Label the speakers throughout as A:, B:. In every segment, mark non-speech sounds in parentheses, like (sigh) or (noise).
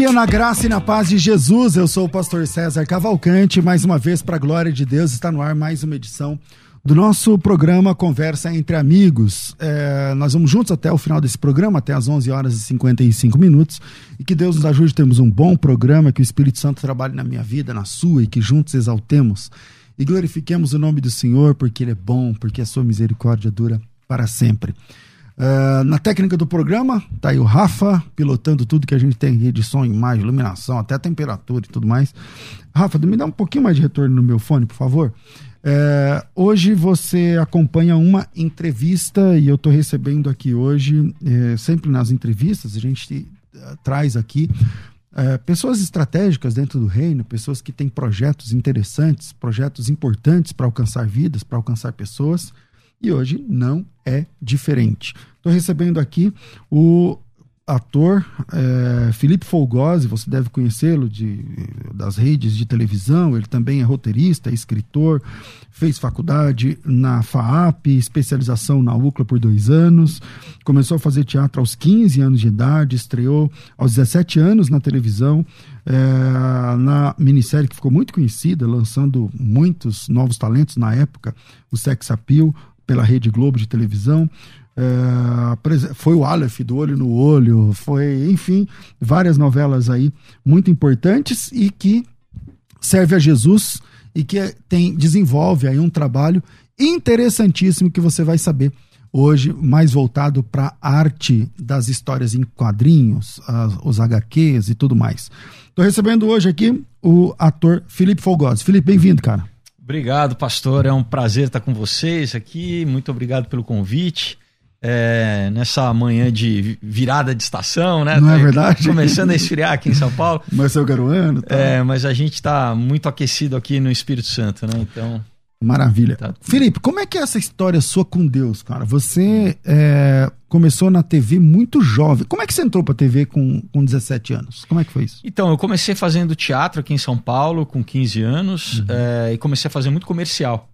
A: Dia na graça e na paz de Jesus. Eu sou o pastor César Cavalcante. Mais uma vez, para a glória de Deus, está no ar mais uma edição do nosso programa Conversa entre Amigos. É, nós vamos juntos até o final desse programa, até às 11 horas e 55 minutos. E que Deus nos ajude a termos um bom programa, que o Espírito Santo trabalhe na minha vida, na sua, e que juntos exaltemos e glorifiquemos o nome do Senhor, porque Ele é bom, porque a sua misericórdia dura para sempre. Uh, na técnica do programa, tá aí o Rafa pilotando tudo que a gente tem de som, imagem, iluminação, até temperatura e tudo mais. Rafa, me dá um pouquinho mais de retorno no meu fone, por favor. Uh, hoje você acompanha uma entrevista e eu estou recebendo aqui hoje, uh, sempre nas entrevistas, a gente eh, traz aqui pessoas estratégicas dentro do reino, pessoas que têm projetos interessantes, projetos importantes para alcançar vidas, para alcançar pessoas. E hoje não é diferente. Estou recebendo aqui o ator é, Felipe Folgose, você deve conhecê-lo de, das redes de televisão, ele também é roteirista, é escritor, fez faculdade na FAAP, especialização na UCLA por dois anos, começou a fazer teatro aos 15 anos de idade, estreou aos 17 anos na televisão, é, na minissérie que ficou muito conhecida, lançando muitos novos talentos na época, o Sex Appeal, pela Rede Globo de televisão. É, foi o Aleph do Olho no Olho, foi, enfim, várias novelas aí muito importantes e que serve a Jesus e que tem, desenvolve aí um trabalho interessantíssimo que você vai saber hoje, mais voltado para a arte das histórias em quadrinhos, as, os HQs e tudo mais. Estou recebendo hoje aqui o ator Felipe Folgosi. Felipe, bem-vindo, cara.
B: Obrigado, pastor. É um prazer estar com vocês aqui. Muito obrigado pelo convite. É, nessa manhã de virada de estação, né?
A: Não é verdade?
B: Começando a esfriar aqui em São Paulo. (laughs)
A: Mas é o garoando,
B: tá? É, mas a gente está muito aquecido aqui no Espírito Santo, né? Então.
A: Maravilha. Tá. Felipe, como é que é essa história sua com Deus, cara? Você é, começou na TV muito jovem. Como é que você entrou pra TV com, com 17 anos? Como é que foi isso?
B: Então, eu comecei fazendo teatro aqui em São Paulo com 15 anos uhum. é, e comecei a fazer muito comercial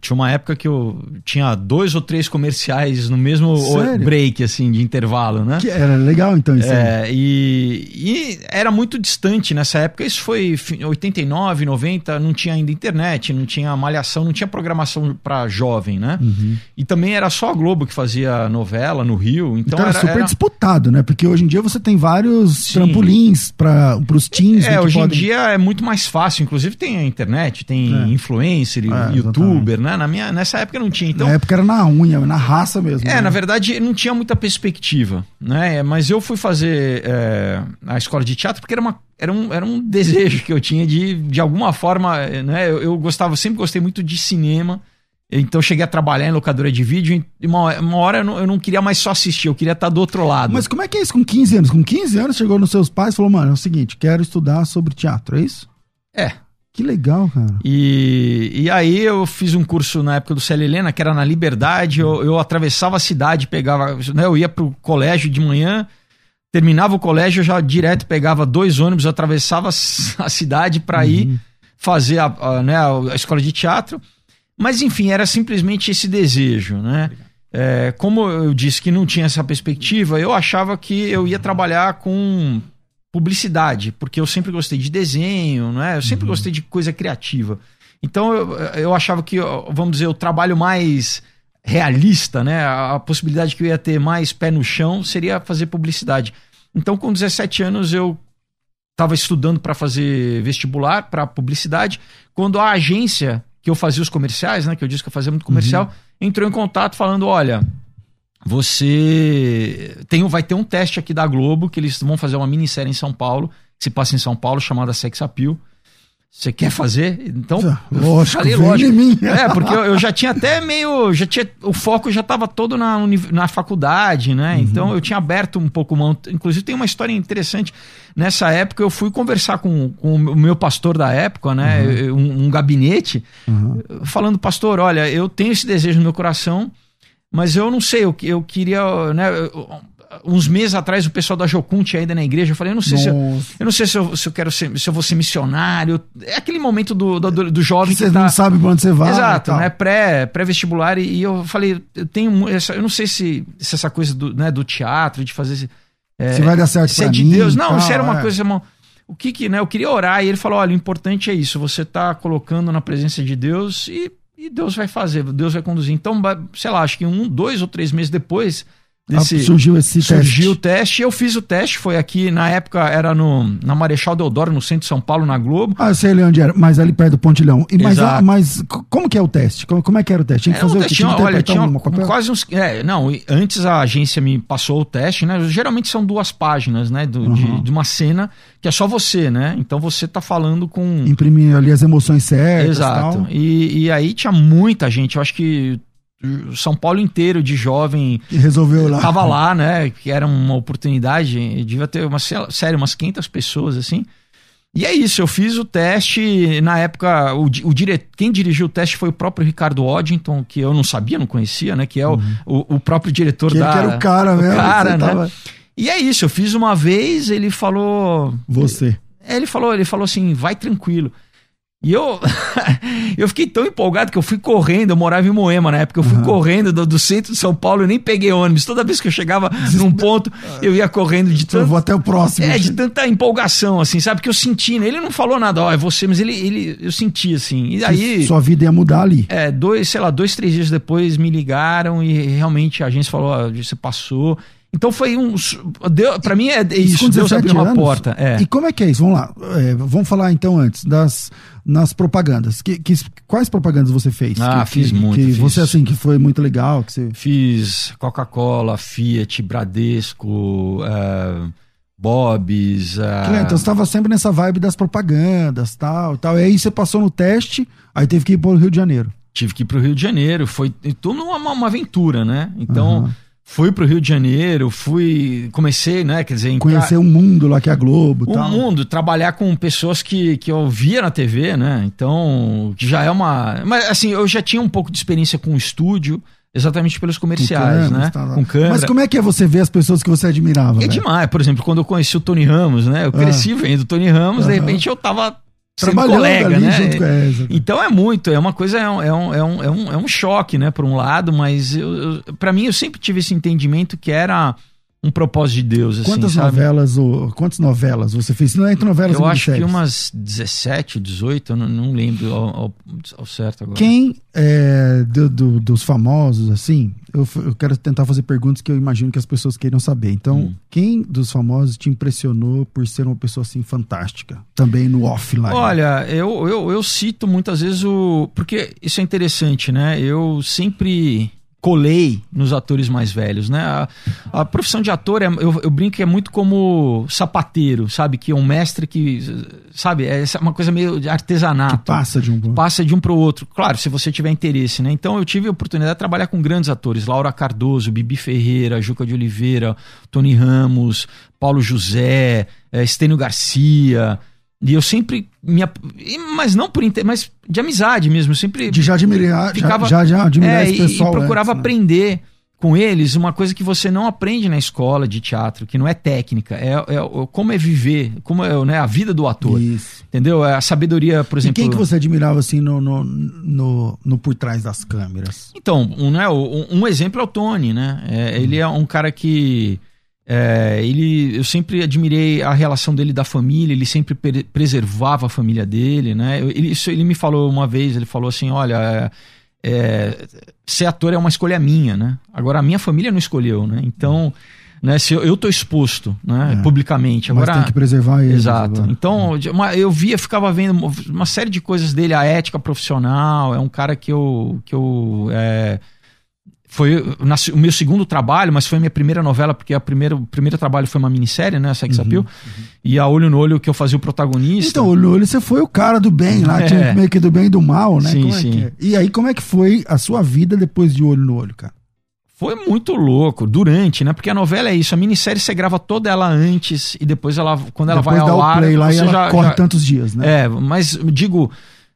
B: tinha uma época que eu tinha dois ou três comerciais no mesmo Sério? break, assim, de intervalo, né?
A: Que era legal, então, isso
B: é, e, e, era muito distante nessa época. Isso foi 89, 90, não tinha ainda internet, não tinha malhação, não tinha programação para jovem, né? Uhum. E também era só a Globo que fazia novela no Rio. Então,
A: então
B: era,
A: super era... disputado, né? Porque hoje em dia você tem vários Sim. trampolins para os teens.
B: É, hoje podem... em dia é muito mais fácil. Inclusive tem a internet, tem é. influencer, é, YouTube youtuber, né? Na minha, nessa época não tinha. Então,
A: na época era na unha, na raça mesmo.
B: É, né? na verdade não tinha muita perspectiva, né? Mas eu fui fazer é, a escola de teatro porque era, uma, era, um, era um desejo que eu tinha de, de alguma forma, né? Eu, eu gostava, sempre gostei muito de cinema. Então cheguei a trabalhar em locadora de vídeo e uma, uma hora eu não, eu não, queria mais só assistir, eu queria estar do outro lado.
A: Mas como é que é isso com 15 anos? Com 15 anos chegou nos seus pais e falou, mano, é o seguinte, quero estudar sobre teatro, é isso?
B: É,
A: que legal, cara.
B: E, e aí eu fiz um curso na época do Célia Helena, que era na Liberdade. Eu, eu atravessava a cidade, pegava. Né, eu ia pro colégio de manhã, terminava o colégio, eu já direto pegava dois ônibus, atravessava a cidade para uhum. ir fazer a, a, né, a escola de teatro. Mas enfim, era simplesmente esse desejo, né? É, como eu disse que não tinha essa perspectiva, eu achava que eu ia trabalhar com publicidade, porque eu sempre gostei de desenho, né? Eu sempre uhum. gostei de coisa criativa. Então eu, eu achava que, vamos dizer, o trabalho mais realista, né? A, a possibilidade que eu ia ter mais pé no chão seria fazer publicidade. Então, com 17 anos, eu estava estudando para fazer vestibular para publicidade, quando a agência que eu fazia os comerciais, né, que eu disse que eu fazia muito comercial, uhum. entrou em contato falando, olha, você tem, vai ter um teste aqui da Globo que eles vão fazer uma minissérie em São Paulo, que se passa em São Paulo, chamada Sex Appeal. Você quer fazer? Então,
A: lógico, falei, lógico. Mim.
B: É, porque eu, eu, já tinha até meio, já tinha, o foco já estava todo na, na faculdade, né? Uhum. Então eu tinha aberto um pouco mão. Inclusive tem uma história interessante. Nessa época eu fui conversar com, com o meu pastor da época, né? Uhum. Um, um, gabinete, uhum. falando, pastor, olha, eu tenho esse desejo no meu coração, mas eu não sei, eu, eu queria, né? uns meses atrás o pessoal da Jocum tinha ainda na igreja. Eu falei, eu não sei se eu, eu, não sei se eu, se eu quero ser, se eu vou ser missionário. É aquele momento do, do, do jovem
A: que, você tá... não sabe onde você vai.
B: Exato, né? Pré, pré-vestibular. E, e, eu falei, eu tenho essa, eu não sei se, se essa coisa do, né, do teatro, de fazer.
A: É, se vai dar certo
B: se é de mim, Deus. Não, tal, isso era uma é. coisa. Uma, o que que, né? Eu queria orar e ele falou: olha, o importante é isso. Você tá colocando na presença de Deus e, e Deus vai fazer, Deus vai conduzir. Então, sei lá, acho que um, dois ou três meses depois
A: Desse, ah, surgiu esse
B: surgiu teste. Surgiu o teste, eu fiz o teste, foi aqui, na época era no, na Marechal Deodoro, no centro de São Paulo, na Globo.
A: Ah, eu sei onde era, mas ali perto do Pontilhão. E, mas, ah, mas como que é o teste? Como, como é que era o teste?
B: Tinha que fazer o teste, tinha, olha, tinha um, quase uns... É, não, antes a agência me passou o teste, né? Geralmente são duas páginas, né? Do, uhum. de, de, uma cena que é só você, né? Então você tá falando com...
A: Imprimir ali as emoções certas
B: Exato. E, e aí tinha muita gente, eu acho que são Paulo inteiro de jovem.
A: E resolveu lá.
B: Tava lá, né? Que era uma oportunidade. Devia ter, uma, sério, umas 500 pessoas, assim. E é isso, eu fiz o teste. Na época, o, o dire... quem dirigiu o teste foi o próprio Ricardo Oddington, que eu não sabia, não conhecia, né? Que é o, uhum. o, o, próprio diretor
A: que
B: da.
A: Que era o cara mesmo. O
B: cara, né? Tava... E é isso, eu fiz uma vez, ele falou.
A: Você.
B: É, ele falou, ele falou assim: vai tranquilo. E eu, (laughs) eu fiquei tão empolgado que eu fui correndo, eu morava em Moema na época, eu fui uhum. correndo do, do, centro de São Paulo, eu nem peguei ônibus. Toda vez que eu chegava num ponto, eu ia correndo de tanto...
A: Eu vou até o próximo.
B: É, de tanta empolgação, assim, sabe? Que eu senti, né? Ele não falou nada, ó, é você, mas ele, ele eu senti, assim. E aí...
A: Sua vida ia mudar ali.
B: É, dois, sei lá, dois, três dias depois me ligaram e realmente a agência falou, ó, você passou... Então foi um. Para mim é isso, Deus abriu uma anos, porta. É.
A: E como é que é isso? Vamos lá. É, vamos falar então antes das nas propagandas. Que, que quais propagandas você fez?
B: Ah,
A: que,
B: fiz
A: que,
B: muito.
A: Que
B: fiz.
A: você, assim, que foi muito legal. Que você...
B: Fiz Coca-Cola, Fiat, Bradesco, uh, Bob's. Uh...
A: Então você estava sempre nessa vibe das propagandas tal, tal. E aí você passou no teste, aí teve que ir para o Rio de Janeiro.
B: Tive que ir para o Rio de Janeiro. Foi tudo uma, uma aventura, né? Então. Uhum Fui pro Rio de Janeiro, fui. Comecei, né? Quer dizer,
A: entrar, conhecer o mundo lá que é a Globo.
B: O
A: tal.
B: mundo, trabalhar com pessoas que, que eu via na TV, né? Então, já é uma. Mas assim, eu já tinha um pouco de experiência com o estúdio. Exatamente pelos comerciais, com né? Tá com câmera.
A: Mas como é que é você ver as pessoas que você admirava?
B: É demais. Por exemplo, quando eu conheci o Tony Ramos, né? Eu ah. cresci vendo o Tony Ramos, de repente eu tava trabalhando colega, ali né? junto com essa. Então é muito, é uma coisa, é um, é um, é um, é um, é choque, né, por um lado, mas para mim eu sempre tive esse entendimento que era um propósito de Deus. Assim,
A: quantas
B: sabe?
A: novelas ou quantas novelas você fez? Não é entre novelas
B: Eu acho que umas 17, 18, eu não, não lembro ao, ao, ao, certo agora.
A: Quem é, do, do, dos famosos, assim, eu, eu, quero tentar fazer perguntas que eu imagino que as pessoas queiram saber. Então, hum. quem dos famosos te impressionou por ser uma pessoa assim fantástica? Também no offline.
B: Olha, eu, eu, eu cito muitas vezes o. Porque isso é interessante, né? Eu sempre colei nos atores mais velhos, né? A, a profissão de ator, é, eu, eu, brinco que é muito como sapateiro, sabe? Que é um mestre que, sabe? É uma coisa meio de artesanato. Que
A: passa de um pro
B: Passa de um para o outro. Claro, se você tiver interesse, né? Então eu tive a oportunidade de trabalhar com grandes atores. Laura Cardoso, Bibi Ferreira, Juca de Oliveira, Tony Ramos, Paulo José, é, Estênio Garcia... E eu sempre me. Mas não por interesse, mas de amizade mesmo. Eu sempre.
A: De já admirar. Ficava, já, já, já admirar
B: é,
A: esse pessoal.
B: E, e procurava antes, né? aprender com eles uma coisa que você não aprende na escola de teatro, que não é técnica, é, é como é viver, como é né, a vida do ator.
A: Isso.
B: Entendeu? É a sabedoria, por exemplo.
A: E quem que você admirava assim no, no, no, no por trás das câmeras?
B: Então, um, né, um, um exemplo é o Tony, né? É, ele é um cara que. É, ele, eu sempre admirei a relação dele da família, ele sempre preservava a família dele, né? Ele, isso ele me falou uma vez, ele falou assim, olha, é, é, ser ator é uma escolha minha, né? Agora a minha família não escolheu, né? Então, né, se eu, eu tô exposto, né, é, publicamente, agora
A: tem que preservar ele.
B: Exato. Agora. Então, uma, eu via, ficava vendo uma série de coisas dele, a ética profissional, é um cara que eu que eu foi o meu segundo trabalho, mas foi a minha primeira novela, porque a primeira, o primeiro trabalho foi uma minissérie, né? Sex uhum, Appeal. Uhum. E a Olho no Olho que eu fazia o protagonista.
A: Então, Olho no Olho você foi o cara do bem lá, é. tinha meio que do bem e do mal, né?
B: Sim,
A: é
B: sim.
A: É? E aí, como é que foi a sua vida depois de Olho no Olho, cara?
B: Foi muito louco, durante, né? Porque a novela é isso, a minissérie você grava toda ela antes e depois ela, quando ela
A: depois
B: vai ao ar,
A: play lá
B: você
A: e ela
B: já,
A: corre
B: já...
A: tantos dias, né?
B: É, mas digo,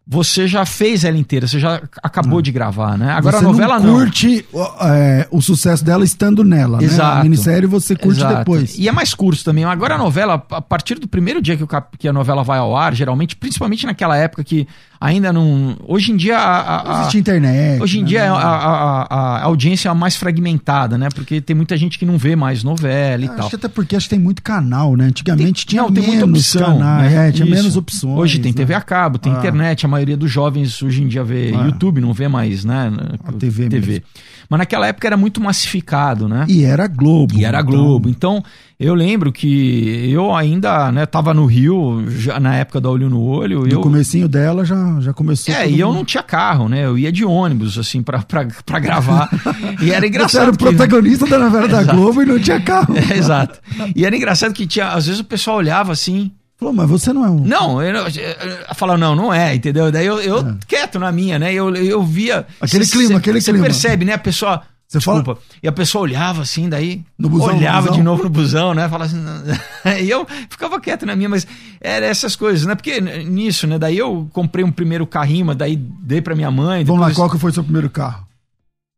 B: você já fez ela inteira, você já acabou hum. de gravar, né? Agora
A: você
B: a novela
A: não curte não. É, o sucesso dela estando nela,
B: Exato.
A: né? A minissérie você curte
B: Exato.
A: depois.
B: E é mais curto também. Agora a novela, a partir do primeiro dia que, o, que a novela vai ao ar, geralmente, principalmente naquela época que ainda não. Hoje em dia. A,
A: a, Existe internet.
B: Hoje em né? dia a, a, a, audiência é mais fragmentada, né? Porque tem muita gente que não vê mais novela e
A: acho
B: tal.
A: Acho até porque acho que tem muito canal, né? Antigamente
B: tem,
A: tinha
B: não,
A: menos
B: tem muita opção,
A: canais,
B: né?
A: é, tinha
B: Isso.
A: menos opções.
B: Hoje tem
A: né?
B: TV a cabo, tem
A: Ah.
B: internet. A maioria dos jovens hoje em dia vê
A: Ah.
B: YouTube, não vê mais, né?
A: A TV mesmo.
B: Mas naquela época era muito massificado, né?
A: E era Globo.
B: E era
A: então-
B: Globo. Então, eu lembro que eu ainda, né, tava no Rio, já na época da Olho no Olho.
A: No
B: eu,
A: comecinho dela já, já começou.
B: é, e eu
A: mundo-
B: não tinha carro, né? Eu ia de ônibus, assim, pra, pra, pra gravar. (laughs) e era
A: Você
B: engraçado.
A: era o
B: que-
A: protagonista da novela da. (laughs) Globo e não tinha carro. (laughs)
B: É, exato. E era engraçado que tinha, às vezes o pessoal olhava assim.
A: Falou, mas você não é um.
B: Não, eu, eu, eu falava, não, não é, entendeu? Daí eu, eu quieto na minha, né? Eu, eu via.
A: É. Aquele
B: cê-
A: clima,
B: cê-
A: aquele
B: cê
A: clima.
B: percebe, né? A pessoa.
A: Você fala-
B: Desculpa. E a pessoa olhava assim, daí.
A: No busão,
B: olhava de novo no busão, né? Falava assim. (laughs) e eu ficava quieto na minha, mas era essas coisas, né? Porque nisso, né? Daí eu comprei um primeiro carrinho, mas daí dei pra minha mãe.
A: Vamos lá,
B: depois-
A: qual que foi seu primeiro carro?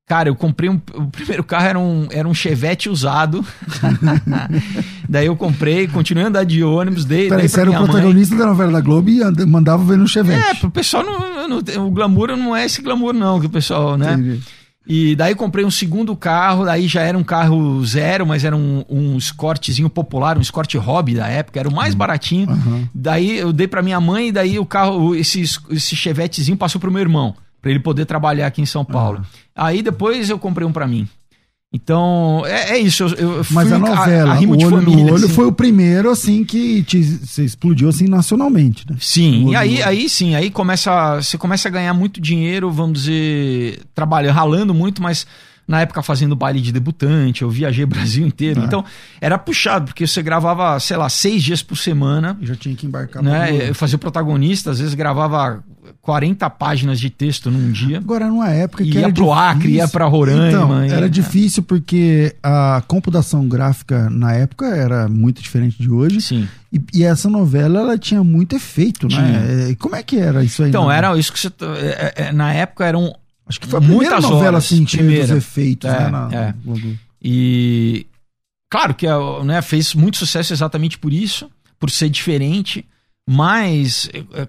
B: Cara, eu comprei um. O primeiro carro era um, era um Chevette usado. (laughs) daí eu comprei, continuei a andar de ônibus, dei,
A: Peraí, você era o
B: minha mãe.
A: protagonista da novela da Globo e anda- mandava ver no
B: É,
A: Chevette.
B: pro pessoal não, não- O glamour não é esse glamour, não, que o pessoal, né?
A: Entendi.
B: E daí comprei um segundo carro, daí já era um carro zero, mas era um, um escortezinho popular, um Escort Hobby da época, era o mais baratinho.
A: Aham.
B: Daí eu dei pra minha mãe, e daí o carro, esse, esse chevetezinho passou pro meu irmão, pra ele poder trabalhar aqui em São Paulo. Aí depois eu comprei um pra mim. Então, é, é isso. Eu, eu
A: Mas a novela, o
B: de
A: Olho
B: família,
A: no Olho
B: assim.
A: foi o primeiro, assim, que te, você explodiu, assim, nacionalmente, né?
B: Sim, e aí, aí sim, aí começa, você começa a ganhar muito dinheiro, vamos dizer, trabalhando, ralando muito, mas na época fazendo baile de debutante, eu viajei o Brasil inteiro,
A: Ah.
B: então era puxado, porque você gravava, sei lá, seis dias por semana,
A: Já tinha que embarcar.
B: né? Eu fazia o protagonista, às vezes gravava 40 páginas de texto num dia.
A: Agora, numa época que
B: Ia
A: era
B: pro Acre, ia pra Roraima,
A: Então, era difícil porque a computação gráfica na época era muito diferente de hoje.
B: Sim.
A: E, e essa novela, ela tinha muito efeito, né? É, Como é que era isso aí?
B: Então,
A: né?
B: era isso que você. é, é, na época eram
A: Acho que foi a primeira
B: muitas
A: novela
B: horas,
A: assim,
B: primeira.
A: dos efeitos,
B: É,
A: né? na-
B: é. E claro que né, fez muito sucesso exatamente por isso, por ser diferente, mas eh,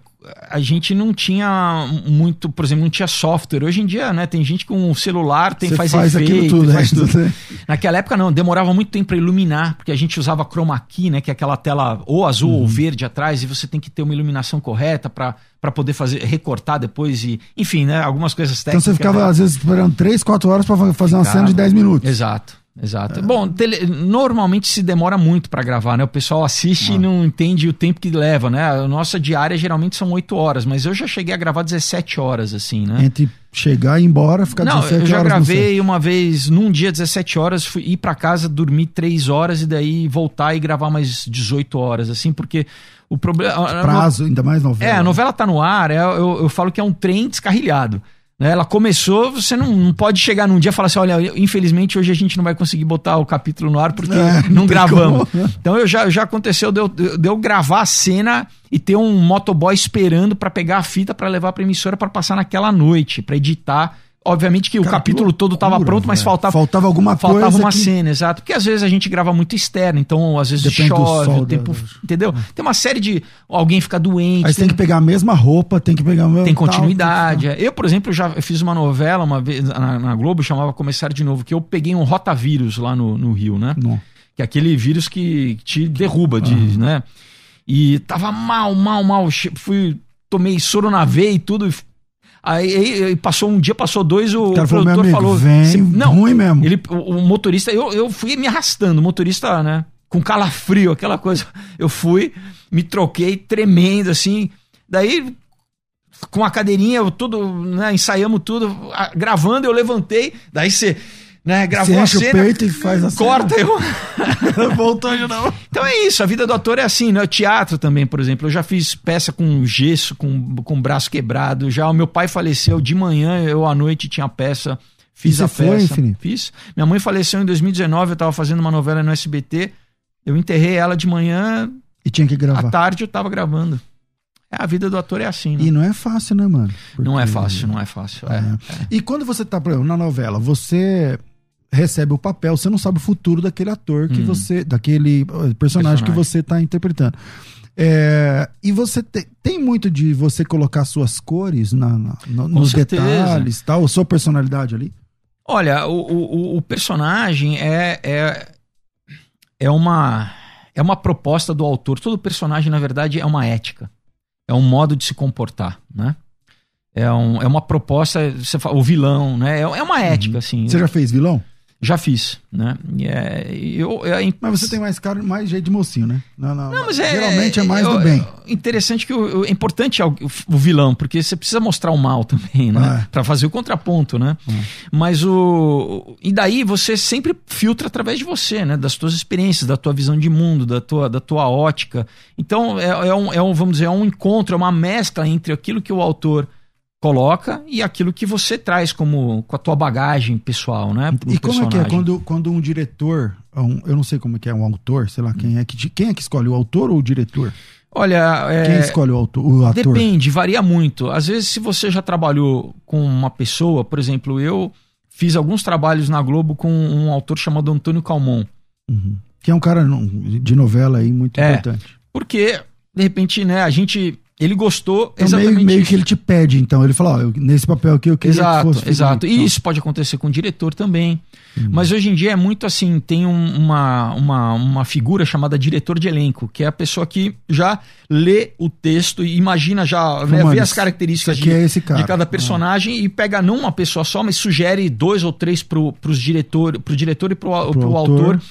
B: a gente não tinha muito, por exemplo, não tinha software. Hoje em dia, né, tem gente com um celular, tem
A: Você
B: faz,
A: faz
B: efeito,
A: aquilo tudo,
B: faz
A: é,
B: tudo. (laughs) Naquela época não, demorava muito tempo para iluminar, porque a gente usava chroma key, né, que é aquela tela ou azul
A: Uhum.
B: ou verde atrás e você tem que ter uma iluminação correta para para poder fazer recortar depois e, enfim, né, algumas coisas
A: Então
B: técnicas.
A: você ficava,
B: né?
A: às vezes, esperando 3, 4 horas pra fa- fazer uma cena de 10 minutos.
B: Exato. Exato. Bom, tele- normalmente se demora muito para gravar, né? O pessoal assiste e não entende o tempo que leva, né? A nossa diária geralmente são 8 horas, mas eu já cheguei a gravar 17 horas, assim, né?
A: Entre chegar e ir embora, ficar
B: Não,
A: 17
B: eu já
A: horas no
B: gravei uma vez, num dia 17 horas, fui ir para casa, dormir 3 horas e daí voltar e gravar mais 18 horas, assim, porque o problema.
A: Prazo, ainda mais novela.
B: é, a novela tá no ar, é, eu, eu falo que é um trem descarrilhado. Né? Ela começou, você não, não pode chegar num dia e falar assim: olha, infelizmente hoje a gente não vai conseguir botar o capítulo no ar porque
A: É, não
B: não gravamos.
A: como.
B: Então eu já, já aconteceu de eu, de eu gravar a cena e ter um motoboy esperando pra pegar a fita pra levar pra emissora pra passar naquela noite, pra editar. Obviamente que o
A: Cara,
B: capítulo
A: que
B: todo estava pronto, mas faltava,
A: Faltava alguma
B: faltava
A: coisa
B: uma
A: que-
B: cena, exato. Porque às vezes a gente grava muito externo, então às vezes
A: Depende
B: chove, o tempo,
A: da-
B: entendeu? Tem uma série de alguém fica doente,
A: Aí você tem que pegar a mesma roupa, tem que pegar o
B: tem
A: tal,
B: continuidade. é. Eu, por exemplo, já fiz uma novela uma vez na, na Globo, chamava Começar de Novo, que eu peguei um rotavírus lá no, no Rio, né?
A: Não.
B: Que é aquele vírus que te derruba, de, né? E tava mal, mal, mal. Fui, tomei soro na veia e tudo. Aí, aí- passou um dia, passou dois, o,
A: cara falou,
B: produtor
A: amigo,
B: falou.
A: vem
B: "Cê- não,
A: ruim mesmo.
B: ele, o, o motorista, eu, eu fui me arrastando, o motorista, né? Com calafrio, aquela coisa. (laughs) Eu fui, me troquei, tremendo, assim. Daí, com a cadeirinha, eu tudo, né? Ensaiamos tudo, gravando, eu levantei. Daí você, né? Gravou
A: Você
B: a
A: enche o
B: cena,
A: peito e faz a
B: corta, eu. (laughs)
A: cena. Voltou de novo.
B: Então é isso, a vida do ator é assim, né? O teatro também, por exemplo. Eu já fiz peça com gesso, com, com braço quebrado. Já o meu pai faleceu de manhã, eu à noite tinha peça. Fiz
A: E
B: a
A: você foi,
B: peça.
A: Felipe?
B: Fiz. Minha mãe faleceu em 2019, eu tava fazendo uma novela no SBT. Eu enterrei ela de manhã,
A: E tinha que
B: à
A: gravar.
B: tarde eu tava gravando. É, a vida do ator é assim, né?
A: E não é fácil, né, mano?
B: Não é
A: Porque-
B: fácil, não é fácil. É.
A: É. E quando você tá, por exemplo, na novela, você recebe o papel, você não sabe o futuro daquele ator que
B: Hum.
A: você. daquele eh, personagem, que
B: Personagem.
A: você tá interpretando. É, e você te- tem muito de você colocar suas cores na, na- no- nos
B: certeza.
A: detalhes, tal, sua personalidade ali.
B: Olha, o, o, o personagem é, é, é, uma, é uma proposta do autor. Todo personagem, na verdade, é uma ética. É um modo de se comportar, né? É, um, é uma proposta, você fala, o vilão, né? É, é uma ética, assim.
A: Você já fez vilão?
B: Já fiz, né? É, eu, é,
A: Mas você tem mais cara, mais jeito de mocinho, né? Não, não,
B: Não, mas é,
A: geralmente é mais
B: eu-
A: do bem.
B: Interessante que o, é importante o, o vilão, porque você precisa mostrar o mal também, né?
A: Ah, é.
B: Pra fazer o contraponto, né? Mas o. E daí você sempre filtra através de você, né? Das tuas experiências, da tua visão de mundo, da tua, da tua ótica. Então, é, é um, é um, vamos dizer, é um encontro, é uma mescla entre aquilo que o autor coloca e aquilo que você traz como com a tua bagagem pessoal, né?
A: E como é que é
B: personagem.
A: quando, quando um diretor, um- eu não sei como é que é um autor, sei lá, quem é que, quem é que escolhe, o autor ou o diretor?
B: Olha, é,
A: Quem escolhe o, autor, o ator?
B: Depende, varia muito. Às vezes, se você já trabalhou com uma pessoa, por exemplo, eu fiz alguns trabalhos na Globo com um autor chamado Antônio Calmon.
A: Uhum. Que é um cara de novela aí muito
B: É,
A: importante.
B: Porque, de repente, né, a gente. Ele gostou
A: Então,
B: exatamente
A: meio, meio que ele te pede, então. Ele fala, ó, nesse papel aqui eu queria que
B: Exato,
A: fosse.
B: exato. E isso pode acontecer com o diretor também.
A: Uhum.
B: Mas hoje em dia é muito assim, tem um- uma, uma, uma figura chamada diretor de elenco, que é a pessoa que já lê o texto e imagina já, né, vê as características de,
A: é
B: de cada personagem e pega não uma pessoa só, mas sugere dois ou três pro, pros diretor, pro diretor e pro, pro,
A: Pro
B: autor.
A: autor.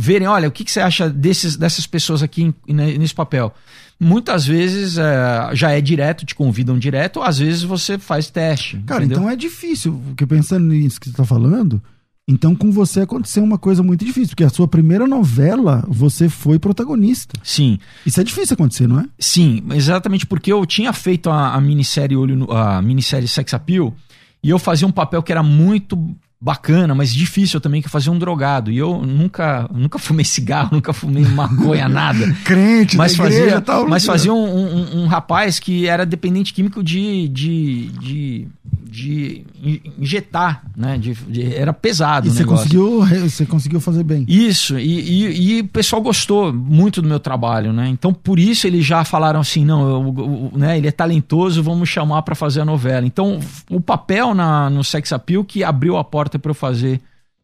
B: Verem, olha, o que, que você acha desses, dessas pessoas aqui ne- nesse papel? Muitas vezes é, já é direto, te convidam direto, às vezes você faz teste.
A: Cara,
B: entendeu?
A: então é difícil, porque pensando nisso que você tá falando, então com você aconteceu uma coisa muito difícil, porque a sua primeira novela, você foi protagonista.
B: Sim.
A: Isso é difícil acontecer, não é?
B: Sim, exatamente porque eu tinha feito a, a minissérie Olho no- a minissérie Sex Appeal e eu fazia um papel que era muito bacana, mas difícil também, que fazia um drogado. E eu nunca, nunca fumei (laughs) cigarro, nunca fumei maconha, nada. (laughs)
A: Crente,
B: Mas
A: da igreja,
B: fazia,
A: tal,
B: mas fazia um, um- um rapaz que era dependente químico de, de, de, de in- injetar, né? De, de- era pesado
A: E você conseguiu, você conseguiu fazer bem.
B: Isso, e, e- e o pessoal gostou muito do meu trabalho, né? Então, por isso eles já falaram assim: não, eu- eu- né, ele é talentoso, vamos chamar para fazer a novela. Então, o papel na, no Sex Appeal que abriu a porta para eu fazer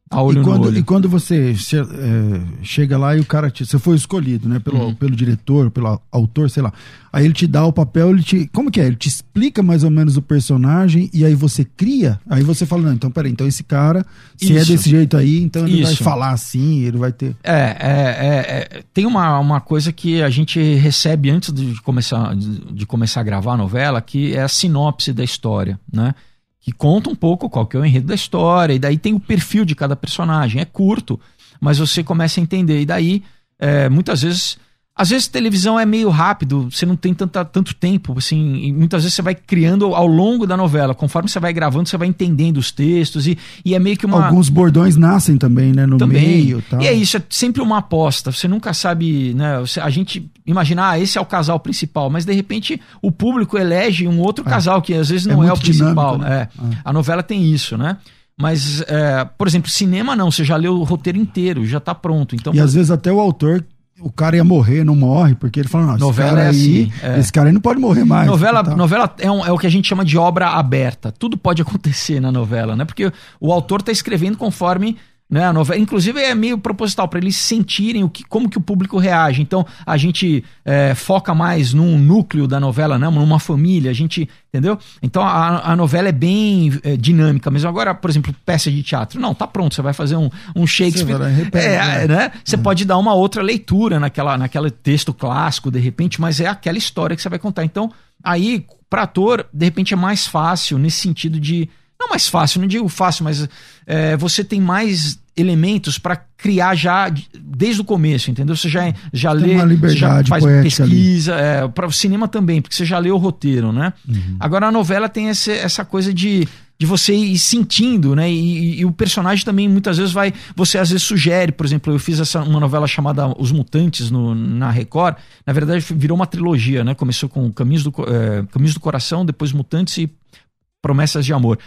B: a olho
A: e, quando,
B: no olho.
A: e quando você che- é, chega lá e o cara te, você foi escolhido, né, pelo,
B: Uhum.
A: pelo diretor, pelo autor, sei lá. Aí ele te dá o papel, ele te, como que é? Ele te explica mais ou menos o personagem e aí você cria. Aí você fala, não, então peraí, então esse cara, se é
B: Isso.
A: desse jeito aí, então ele vai
B: Isso.
A: falar assim, ele vai ter.
B: É, é, é, é, tem uma, uma coisa que a gente recebe antes de começar, de, de começar a gravar a novela, que é a sinopse da história, né? Que conta um pouco qual que é o enredo da história, e daí tem o perfil de cada personagem. É curto, mas você começa a entender. E daí, é, muitas vezes, às vezes televisão é meio rápido, você não tem tanta, tanto tempo, assim, muitas vezes você vai criando ao longo da novela, conforme você vai gravando, você vai entendendo os textos e, e é meio que uma...
A: Alguns bordões nascem também, né, no
B: também.
A: meio tal.
B: E é isso, é sempre uma aposta, você nunca sabe, né, a gente imagina, ah, esse é o casal principal, mas de repente o público elege um outro
A: É.
B: casal que às vezes
A: É
B: não é,
A: muito
B: o principal,
A: dinâmico, né?
B: é. A novela tem isso, né? Mas, é, por exemplo, cinema não, você já leu o roteiro inteiro, já tá pronto, então...
A: E às vezes até o autor, o cara ia morrer, não morre, porque ele fala, não, esse
B: Novela
A: cara
B: é
A: aí,
B: assim, é.
A: esse cara aí não pode morrer mais.
B: Novela,
A: Tal.
B: novela é, um- é o que a gente chama de obra aberta. Tudo pode (laughs) acontecer na novela, né? Porque o autor está escrevendo conforme né, a novela. Inclusive é meio proposital para eles sentirem o que, como que o público reage. Então a gente é, foca mais num núcleo da novela, né, numa família. A gente entendeu? Então a, a novela é bem é, dinâmica. Mesmo agora, por exemplo, peça de teatro. Não, tá pronto. Você vai fazer um, um Shakespeare.
A: Você vai lá e repete,
B: é,
A: né?
B: né? Você pode dar uma outra leitura naquela, naquele texto clássico, de repente, mas é aquela história que você vai contar. Então, aí, para ator, de repente é mais fácil nesse sentido de. Não mais fácil, não digo fácil, mas é, você tem mais elementos para criar já de- desde o começo, entendeu? Você já, já
A: Tem
B: lê,
A: uma liberdade
B: já faz pesquisa, é, para o cinema também, porque você já lê o roteiro, né?
A: Uhum.
B: Agora a novela tem esse- essa coisa de, de você ir sentindo, né? E, e- e o personagem também muitas vezes vai. Você às vezes sugere, por exemplo, eu fiz essa, uma novela chamada Os Mutantes no- na Record. Na verdade, virou uma trilogia, né? Começou com Caminhos do, eh, Caminhos do Coração, depois Mutantes e Promessas de Amor.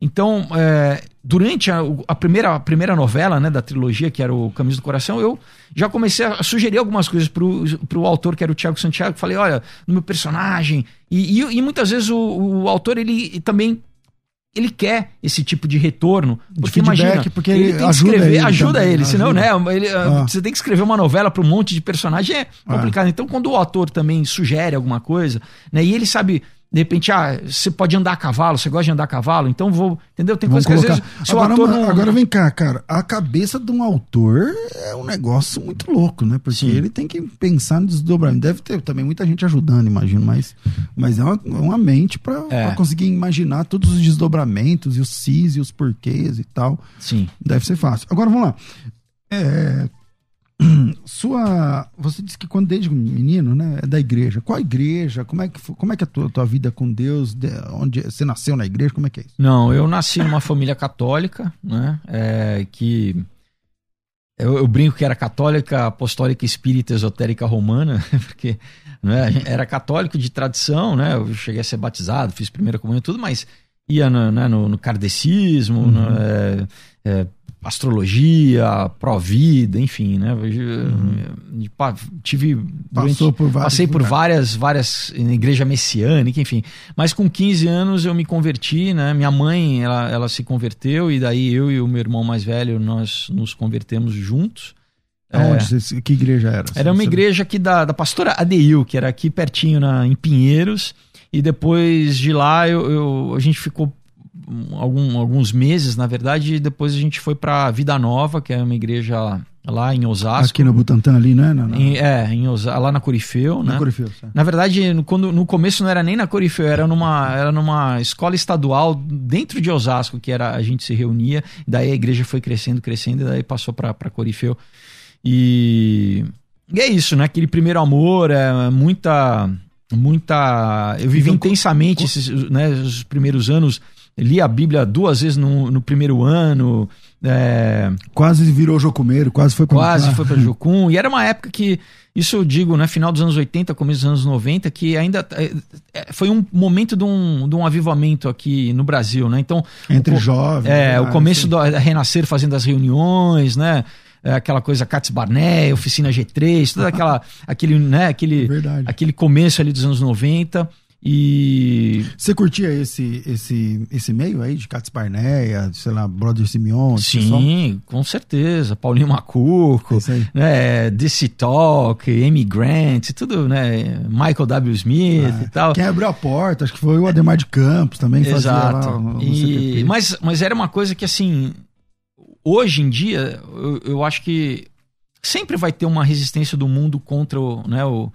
B: Então, é, durante a, o- a primeira, a primeira novela né, da trilogia, que era o Caminhos do Coração, eu já comecei a sugerir algumas coisas pro, pro autor, que era o Thiago Santiago. Falei, olha, no meu personagem. E, e, e muitas vezes o, o autor, ele também. Ele quer esse tipo de retorno. Porque
A: feedback,
B: imagina,
A: porque ele
B: tem que
A: ajuda
B: escrever,
A: ele
B: ajuda
A: também,
B: ele, senão,
A: ajuda.
B: né? ele,
A: Ah.
B: Você tem que escrever uma novela para um monte de personagem, é complicado. Então, quando o autor também sugere alguma coisa, né? E ele sabe, de repente, ah, você pode andar a cavalo, você gosta de andar a cavalo, então vou. Entendeu? Tem
A: Vamos
B: coisa que às vezes.
A: Agora,
B: não.
A: agora vem cá, cara. A cabeça de um autor é um negócio muito louco, né? Porque
B: Sim.
A: ele tem que pensar no desdobramento. Deve ter também muita gente ajudando, imagino, mas, mas é, uma, é uma mente pra,
B: É.
A: conseguir imaginar todos os desdobramentos e os sis e os porquês e tal.
B: Sim.
A: Deve ser fácil. Agora vamos lá. É, (clears throat) Sua. Você disse que quando desde menino, né? É da igreja. Qual a igreja? Como é que, como é, que é a tua, tua vida com Deus? De- onde você nasceu na igreja? Como é que é isso?
B: Não, eu nasci numa família católica, né? É, que. Eu, eu brinco que era católica, apostólica, espírita, esotérica romana, (laughs) porque né, era católico de tradição, né? Eu cheguei a ser batizado, fiz primeira comunhão tudo, mas ia no, né, no, no kardecismo,
A: Uhum.
B: no, é, é, astrologia, pró-vida, enfim, né? Eu, pa- tive
A: Uhum. Passou por vários
B: Passei por várias, várias igreja messiânica, enfim. Mas com 15 anos eu me converti, né? Minha mãe, ela, ela se converteu e daí eu e o meu irmão mais velho, nós nos convertemos juntos.
A: Aonde? Você- Que igreja era?
B: Era uma igreja aqui da, da pastora Adeil, que era aqui pertinho na, em Pinheiros. E depois de lá eu, eu- a gente ficou algum- alguns meses, na verdade, e depois a gente foi para Vida Nova, que é uma igreja lá em Osasco.
A: Aqui no Butantã ali, né? Na, na,
B: Em- é, em Osa- lá na Corifeu,
A: na
B: né?
A: Corifeu.
B: Na verdade, no, quando, no começo não era nem na Corifeu, era numa, era numa escola estadual dentro de Osasco que era, a gente se reunia. Daí a igreja foi crescendo, crescendo, e daí passou para Corifeu. E, e é isso, né? Aquele primeiro amor, é muita. muita Eu vivi
A: Então,
B: intensamente esses, né, os primeiros anos. Li a Bíblia duas vezes no, no primeiro ano. É,
A: Quase virou jocumeiro, quase foi pra
B: Quase foi para (laughs) Jocum. E era uma época que, isso eu digo, né, final dos anos 80, começo dos anos 90, que ainda é, é, foi um momento de um, de um avivamento aqui no Brasil, né? Então,
A: Entre
B: o,
A: jovens.
B: é,
A: né?
B: o começo
A: Assim.
B: do Renascer fazendo as reuniões, né? É, aquela coisa Cats Barnet, Oficina G3, toda aquela aquele, né, aquele
A: Verdade.
B: aquele começo ali dos anos 90 e
A: Você curtia esse, esse, esse meio aí de Cats Barneia, sei lá, Brother Simeon?
B: sim, com certeza, Paulinho Macuco,
A: É
B: né, DC Talk, Amy Grant, tudo, né, Michael W. Smith
A: Ah,
B: e tal.
A: Quem abriu a porta, acho que foi o Ademar de Campos também
B: Exato.
A: lá
B: E- mas, mas era uma coisa que, assim, hoje em dia, eu, eu acho que sempre vai ter uma resistência do mundo contra o, né, o,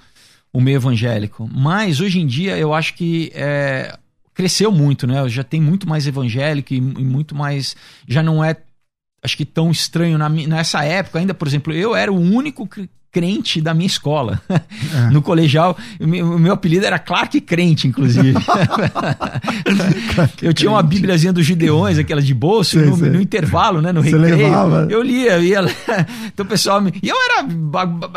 B: o meio evangélico. Mas hoje em dia eu acho que é, cresceu muito, né? Já tem muito mais evangélico e, e muito mais. Já não é acho que tão estranho na, nessa época ainda, por exemplo, eu era o único crente da minha escola. (laughs) É. No colegial, o meu, apelido era Clark Crente, inclusive. (laughs) (laughs) eu tinha uma bíbliazinha dos Gideões, aquela de bolso, sei, no, sei. no, intervalo, né, no Você recreio. Levava. Eu lia, eu ia. Então o pessoal. Me... E eu era.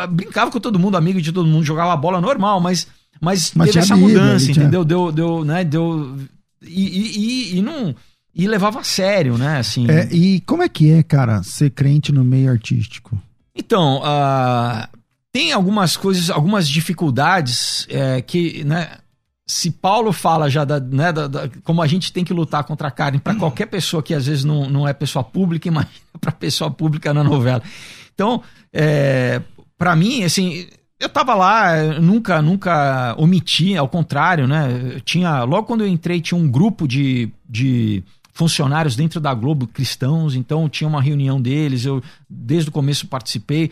B: brincava com todo mundo, amigo de todo mundo, jogava bola normal, mas. Mas, mas teve essa Bíblia, mudança, entendeu? Deu, deu, né? Deu. E, e, e, e não e levava a sério, né? Assim.
A: É, e como é que é, cara, ser crente no meio artístico?
B: Então, uh, tem algumas coisas, algumas dificuldades é, que, né? Se Paulo fala já da, né, da, da, como a gente tem que lutar contra a carne para qualquer pessoa que às vezes não, não é pessoa pública, (laughs) imagina para pessoa pública na novela. Então, é, para mim, assim, eu tava lá, nunca, nunca omiti, ao contrário, né? Eu tinha, logo quando eu entrei, tinha um grupo de, de funcionários dentro da Globo cristãos, então tinha uma reunião deles, eu desde o começo participei.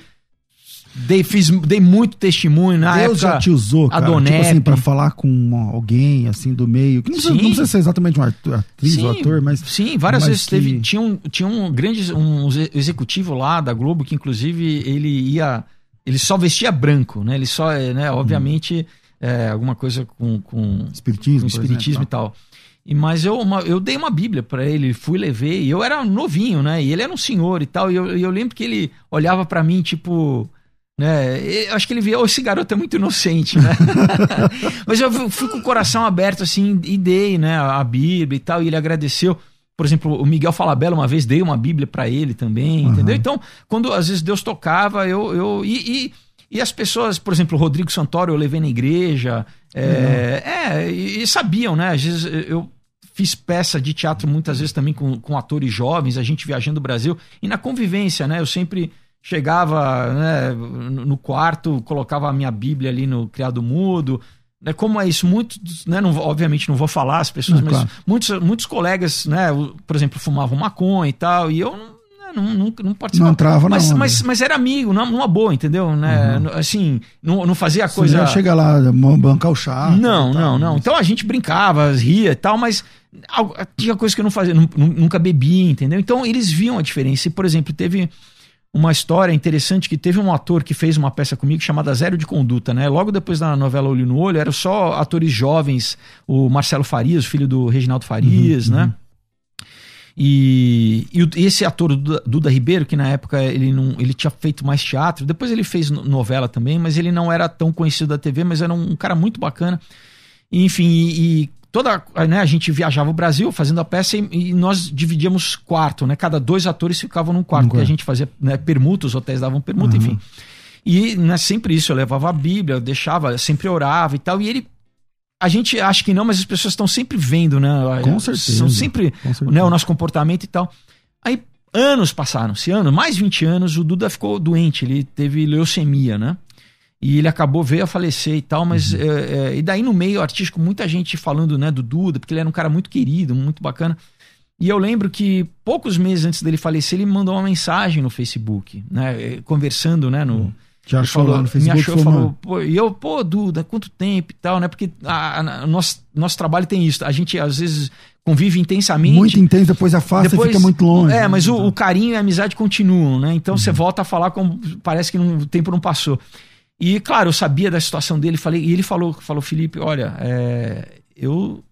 B: Dei, fiz, dei muito testemunho na
A: Deus
B: época.
A: já te usou, cara, tipo assim, pra falar com alguém, assim, do meio. Que não, precisa, não precisa ser exatamente um atriz sim, ou ator, mas...
B: Sim, várias mas vezes que... teve... Tinha um, tinha um grande um executivo lá da Globo que, inclusive, ele ia... Ele só vestia branco, né? Ele só, né, obviamente, hum. é, alguma coisa com... com
A: espiritismo, com
B: espiritismo exemplo, e tal. E, mas eu, uma, eu dei uma Bíblia para ele, fui, levei, e eu era novinho, né? E ele era um senhor e tal, e eu, eu lembro que ele olhava para mim, tipo, né? Eu acho que ele via, oh, esse garoto é muito inocente, né? (laughs) mas eu fui com o coração aberto, assim, e dei, né, a Bíblia e tal, e ele agradeceu. Por exemplo, o Miguel Falabella uma vez dei uma Bíblia para ele também, uhum. entendeu? Então, quando às vezes Deus tocava, eu. eu e, e, e as pessoas, por exemplo, o Rodrigo Santoro eu levei na igreja, é, é e, e, sabiam, né? Às vezes eu Fiz peça de teatro muitas vezes também com, com atores jovens, a gente viajando o Brasil. E na convivência, né? Eu sempre chegava né, no quarto, colocava a minha Bíblia ali no criado mudo. Né, como é isso? Muitos, né, não, obviamente não vou falar as pessoas, não, mas claro. muitos, muitos colegas, né, por exemplo, fumavam maconha e tal, e eu não, né, não, não, não participava.
A: Não entrava,
B: mas,
A: não.
B: Mas, mas era amigo, numa boa, entendeu? Né? Uhum. Assim, não, não fazia coisa. Você
A: chega lá, bancar o chá.
B: Não, não, não. Então a gente brincava, ria e tal, mas tinha coisa que eu não fazia, nunca bebia, entendeu? Então eles viam a diferença. E, por exemplo, teve uma história interessante que teve um ator que fez uma peça comigo chamada Zero de Conduta, né? Logo depois da novela Olho no Olho, eram só atores jovens, o Marcelo Farias, filho do Reginaldo Farias, uhum, né? Uhum. E, e, esse ator, Duda, Duda, Ribeiro, que na época ele, não, ele tinha feito mais teatro, depois ele fez novela também, mas ele não era tão conhecido da TV, mas era um, cara muito bacana. enfim, e, e toda né, a gente viajava o Brasil fazendo a peça e, e, nós dividíamos quarto, né? Cada dois atores ficavam num quarto, porque a gente fazia né, permuta, os hotéis davam permuta, uhum. enfim. E né, sempre isso, eu levava a Bíblia, eu deixava, sempre orava e tal. E ele. A gente acha que não, mas as pessoas estão sempre vendo, né?
A: Com certeza.
B: São sempre certeza. Né, o nosso comportamento e tal. Aí anos passaram-se, anos, mais 20 anos, o Duda ficou doente, ele teve leucemia, né? E ele acabou, veio a falecer e tal, mas. Uhum. É, é, e daí no meio artístico, muita gente falando né, do Duda, porque ele era um cara muito querido, muito bacana. E eu lembro que poucos meses antes dele falecer, ele me mandou uma mensagem no Facebook, né? Conversando, né? No,
A: uhum. Te achou
B: falou,
A: lá no Facebook?
B: Me achou, falou, pô, e eu, pô, Duda, quanto tempo e tal, né? Porque a, a, nosso, nosso trabalho tem isso. A gente, às vezes, convive intensamente.
A: Muito intenso, depois afasta depois, e fica muito longe.
B: É, mas o, o, carinho e a amizade continuam, né? Então uhum. você volta a falar como parece que não, o tempo não passou. E, claro, eu sabia da situação dele, falei, e ele falou, falou, Felipe, olha, é, eu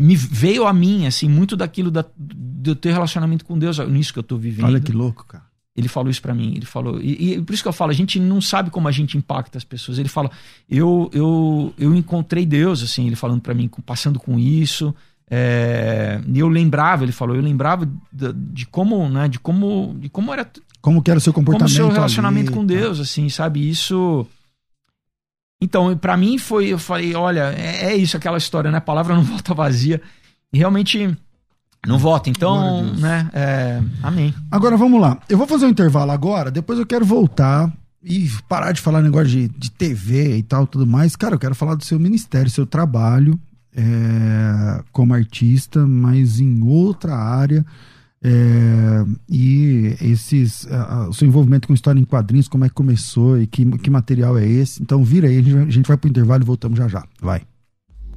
B: me veio a mim, assim, muito daquilo da, do teu relacionamento com Deus, nisso que eu tô vivendo.
A: Olha que louco, cara.
B: Ele falou isso para mim, ele falou, e, e, por isso que eu falo, a gente não sabe como a gente impacta as pessoas. Ele fala, eu eu, eu encontrei Deus, assim, ele falando para mim, passando com isso, é, e eu lembrava, ele falou, eu lembrava de, de, como, né, de como, de como era
A: como que era o seu comportamento?
B: Como seu relacionamento ali, com Deus, tá. assim, sabe? Isso. Então, para mim foi, eu falei, olha, é, é, isso, aquela história, né? A palavra não (laughs) volta vazia. E realmente não volta. Então, né? É, amém.
A: Agora vamos lá. Eu vou fazer um intervalo agora, depois eu quero voltar e parar de falar negócio de, de TV e tal, tudo mais. Cara, eu quero falar do seu ministério, seu trabalho é, como artista, mas em outra área. É, e esses uh, o seu envolvimento com história em quadrinhos, como é que começou e que, que material é esse. Então vira aí, a gente, a gente vai pro intervalo e voltamos já já. Vai.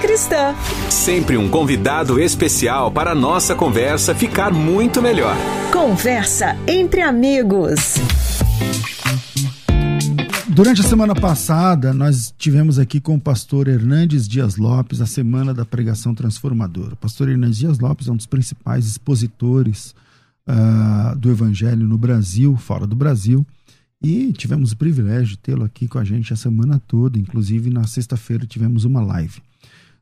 C: Cristã.
D: Sempre um convidado especial para a nossa conversa ficar muito melhor.
C: Conversa entre amigos.
A: Durante a semana passada, nós tivemos aqui com o pastor Hernandes Dias Lopes a Semana da Pregação Transformadora. O pastor Hernandes Dias Lopes é um dos principais expositores uh, do Evangelho no Brasil, fora do Brasil, e tivemos o privilégio de tê-lo aqui com a gente a semana toda, inclusive na sexta-feira tivemos uma live.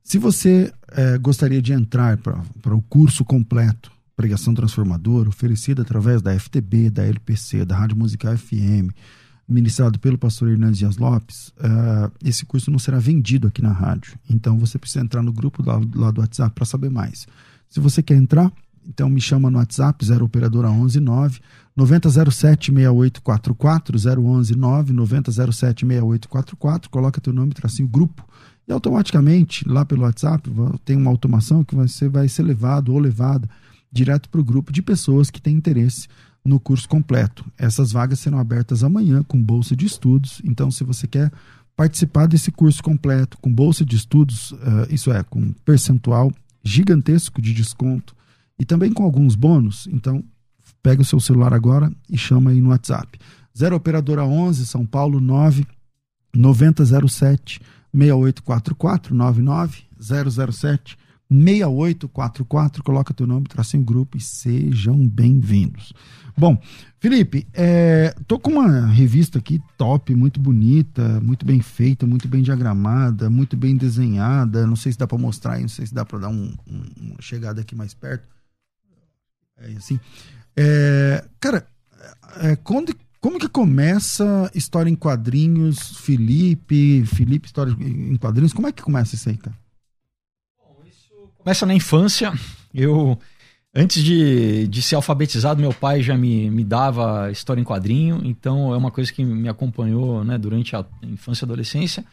A: Se você uh, gostaria de entrar para o curso completo, Pregação Transformadora, oferecido através da FTB, da LPC, da Rádio Musical FM, ministrado pelo pastor Hernandes Dias Lopes, uh, esse curso não será vendido aqui na rádio. Então você precisa entrar no grupo lá, lá do WhatsApp para saber mais. Se você quer entrar, então me chama no WhatsApp 0 operadora 11 9 9007 6844 011 9 9007 6844, coloca teu nome, tracinho grupo e automaticamente lá pelo WhatsApp tem uma automação que você vai ser levado ou levada direto para o grupo de pessoas que têm interesse no curso completo. Essas vagas serão abertas amanhã com bolsa de estudos. Então, se você quer participar desse curso completo com bolsa de estudos, uh, isso é, com percentual gigantesco de desconto e também com alguns bônus, então pega o seu celular agora e chama aí no WhatsApp. 0 Operadora 11, São Paulo 9 9007 6844 99 007 6844, coloca teu nome, tracinho grupo e sejam bem-vindos. Bom, Felipe, é, tô com uma revista aqui top, muito bonita, muito bem feita, muito bem diagramada, muito bem desenhada. Não sei se dá para mostrar aí, não sei se dá para dar um, um, uma chegada aqui mais perto. É assim. É, cara, é, quando, como que começa história em quadrinhos, Felipe, Felipe, história em quadrinhos? Como é que começa isso aí, cara?
B: Começa na infância. Eu, antes de, de ser alfabetizado, meu pai já me, me dava história em quadrinho, então é uma coisa que me acompanhou né, durante a infância e adolescência.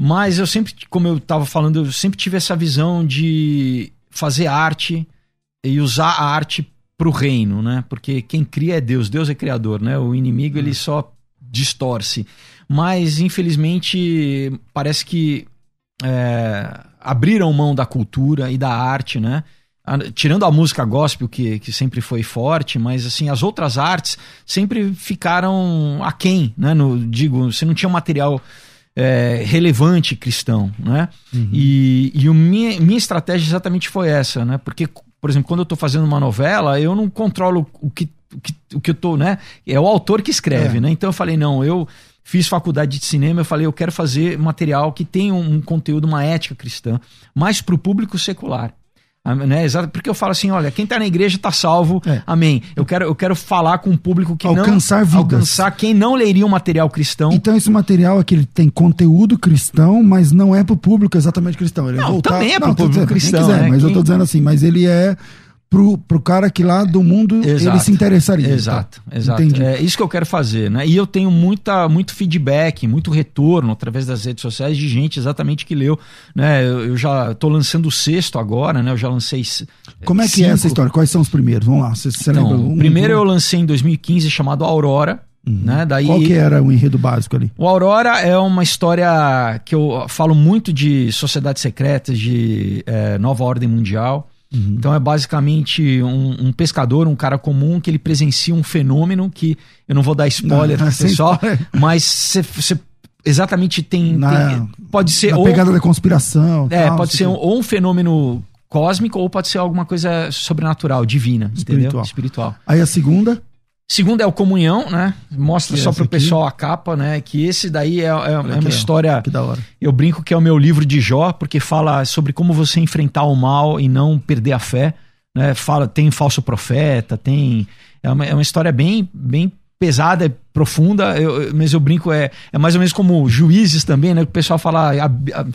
B: Mas eu sempre, como eu estava falando, eu sempre tive essa visão de fazer arte e usar a arte para o reino, né? Porque quem cria é Deus, Deus é criador, né? O inimigo ele só distorce. Mas infelizmente parece que é, abriram mão da cultura e da arte, né? Tirando a música gospel, que, que sempre foi forte, mas assim, as outras artes sempre ficaram aquém, né? No, digo, você não tinha material é, relevante cristão, né? Uhum. E, e o minha, minha estratégia exatamente foi essa, né? Porque, por exemplo, quando eu estou fazendo uma novela, eu não controlo o que, o que, o que eu tô, né? É o autor que escreve, é. né? Então eu falei, não, eu fiz faculdade de cinema, eu falei, eu quero fazer material que tenha um, um conteúdo, uma ética cristã, mais para o público secular. Né? Exato, porque eu falo assim, olha, quem está na igreja está salvo, é. amém. Eu quero, eu quero falar com um público que
A: alcançar
B: não
A: vidas.
B: alcançar quem não leria um material cristão.
A: Então esse material aqui ele tem conteúdo cristão, mas não é para o público exatamente cristão. Ele
B: não,
A: voltar...
B: também é para o público cristão.
A: Quiser,
B: né?
A: Mas
B: quem...
A: eu estou dizendo assim, mas ele é pro, pro cara que lá do mundo
B: exato,
A: ele se interessaria.
B: Exato,
A: tá?
B: exato. Entendi. É isso que eu quero fazer, né? E eu tenho muita, muito feedback, muito retorno através das redes sociais de gente exatamente que leu, né? Eu, eu já estou lançando o sexto agora, né? Eu já lancei
A: Como é que cinco. é essa história? Quais são os primeiros? Vamos lá, você, você
B: então,
A: lembra?
B: Um, primeiro um... eu lancei em 2015 chamado Aurora, Uhum. Né? Daí,
A: Qual que era o enredo básico ali?
B: O Aurora é uma história que eu falo muito de sociedades secretas, de é, nova ordem mundial. Uhum. Então é basicamente um, um, pescador, um cara comum, que ele presencia um fenômeno que eu não vou dar spoiler não, pro (laughs) pessoal, mas você exatamente tem,
A: Na-
B: tem- pode ser ou
A: pegada da conspiração.
B: é,
A: tal,
B: pode
A: não
B: ser um, ou um fenômeno cósmico ou pode ser alguma coisa sobrenatural, divina, entendeu?
A: Espiritual.
B: Espiritual.
A: Aí a segunda,
B: Segundo é o Comunhão, né? Mostra
A: Que é
B: só
A: essa
B: pro
A: aqui?
B: pessoal a capa, né? Que esse daí é, é- é uma história.
A: que da hora.
B: Eu brinco que é o meu livro de Jó, porque fala sobre como você enfrentar o mal e não perder a fé. Né? Fala, tem falso profeta, tem. É uma, é uma história bem, bem pesada, é profunda, eu- eu- mas eu brinco, é, é mais ou menos como juízes também, né? O pessoal fala a- a-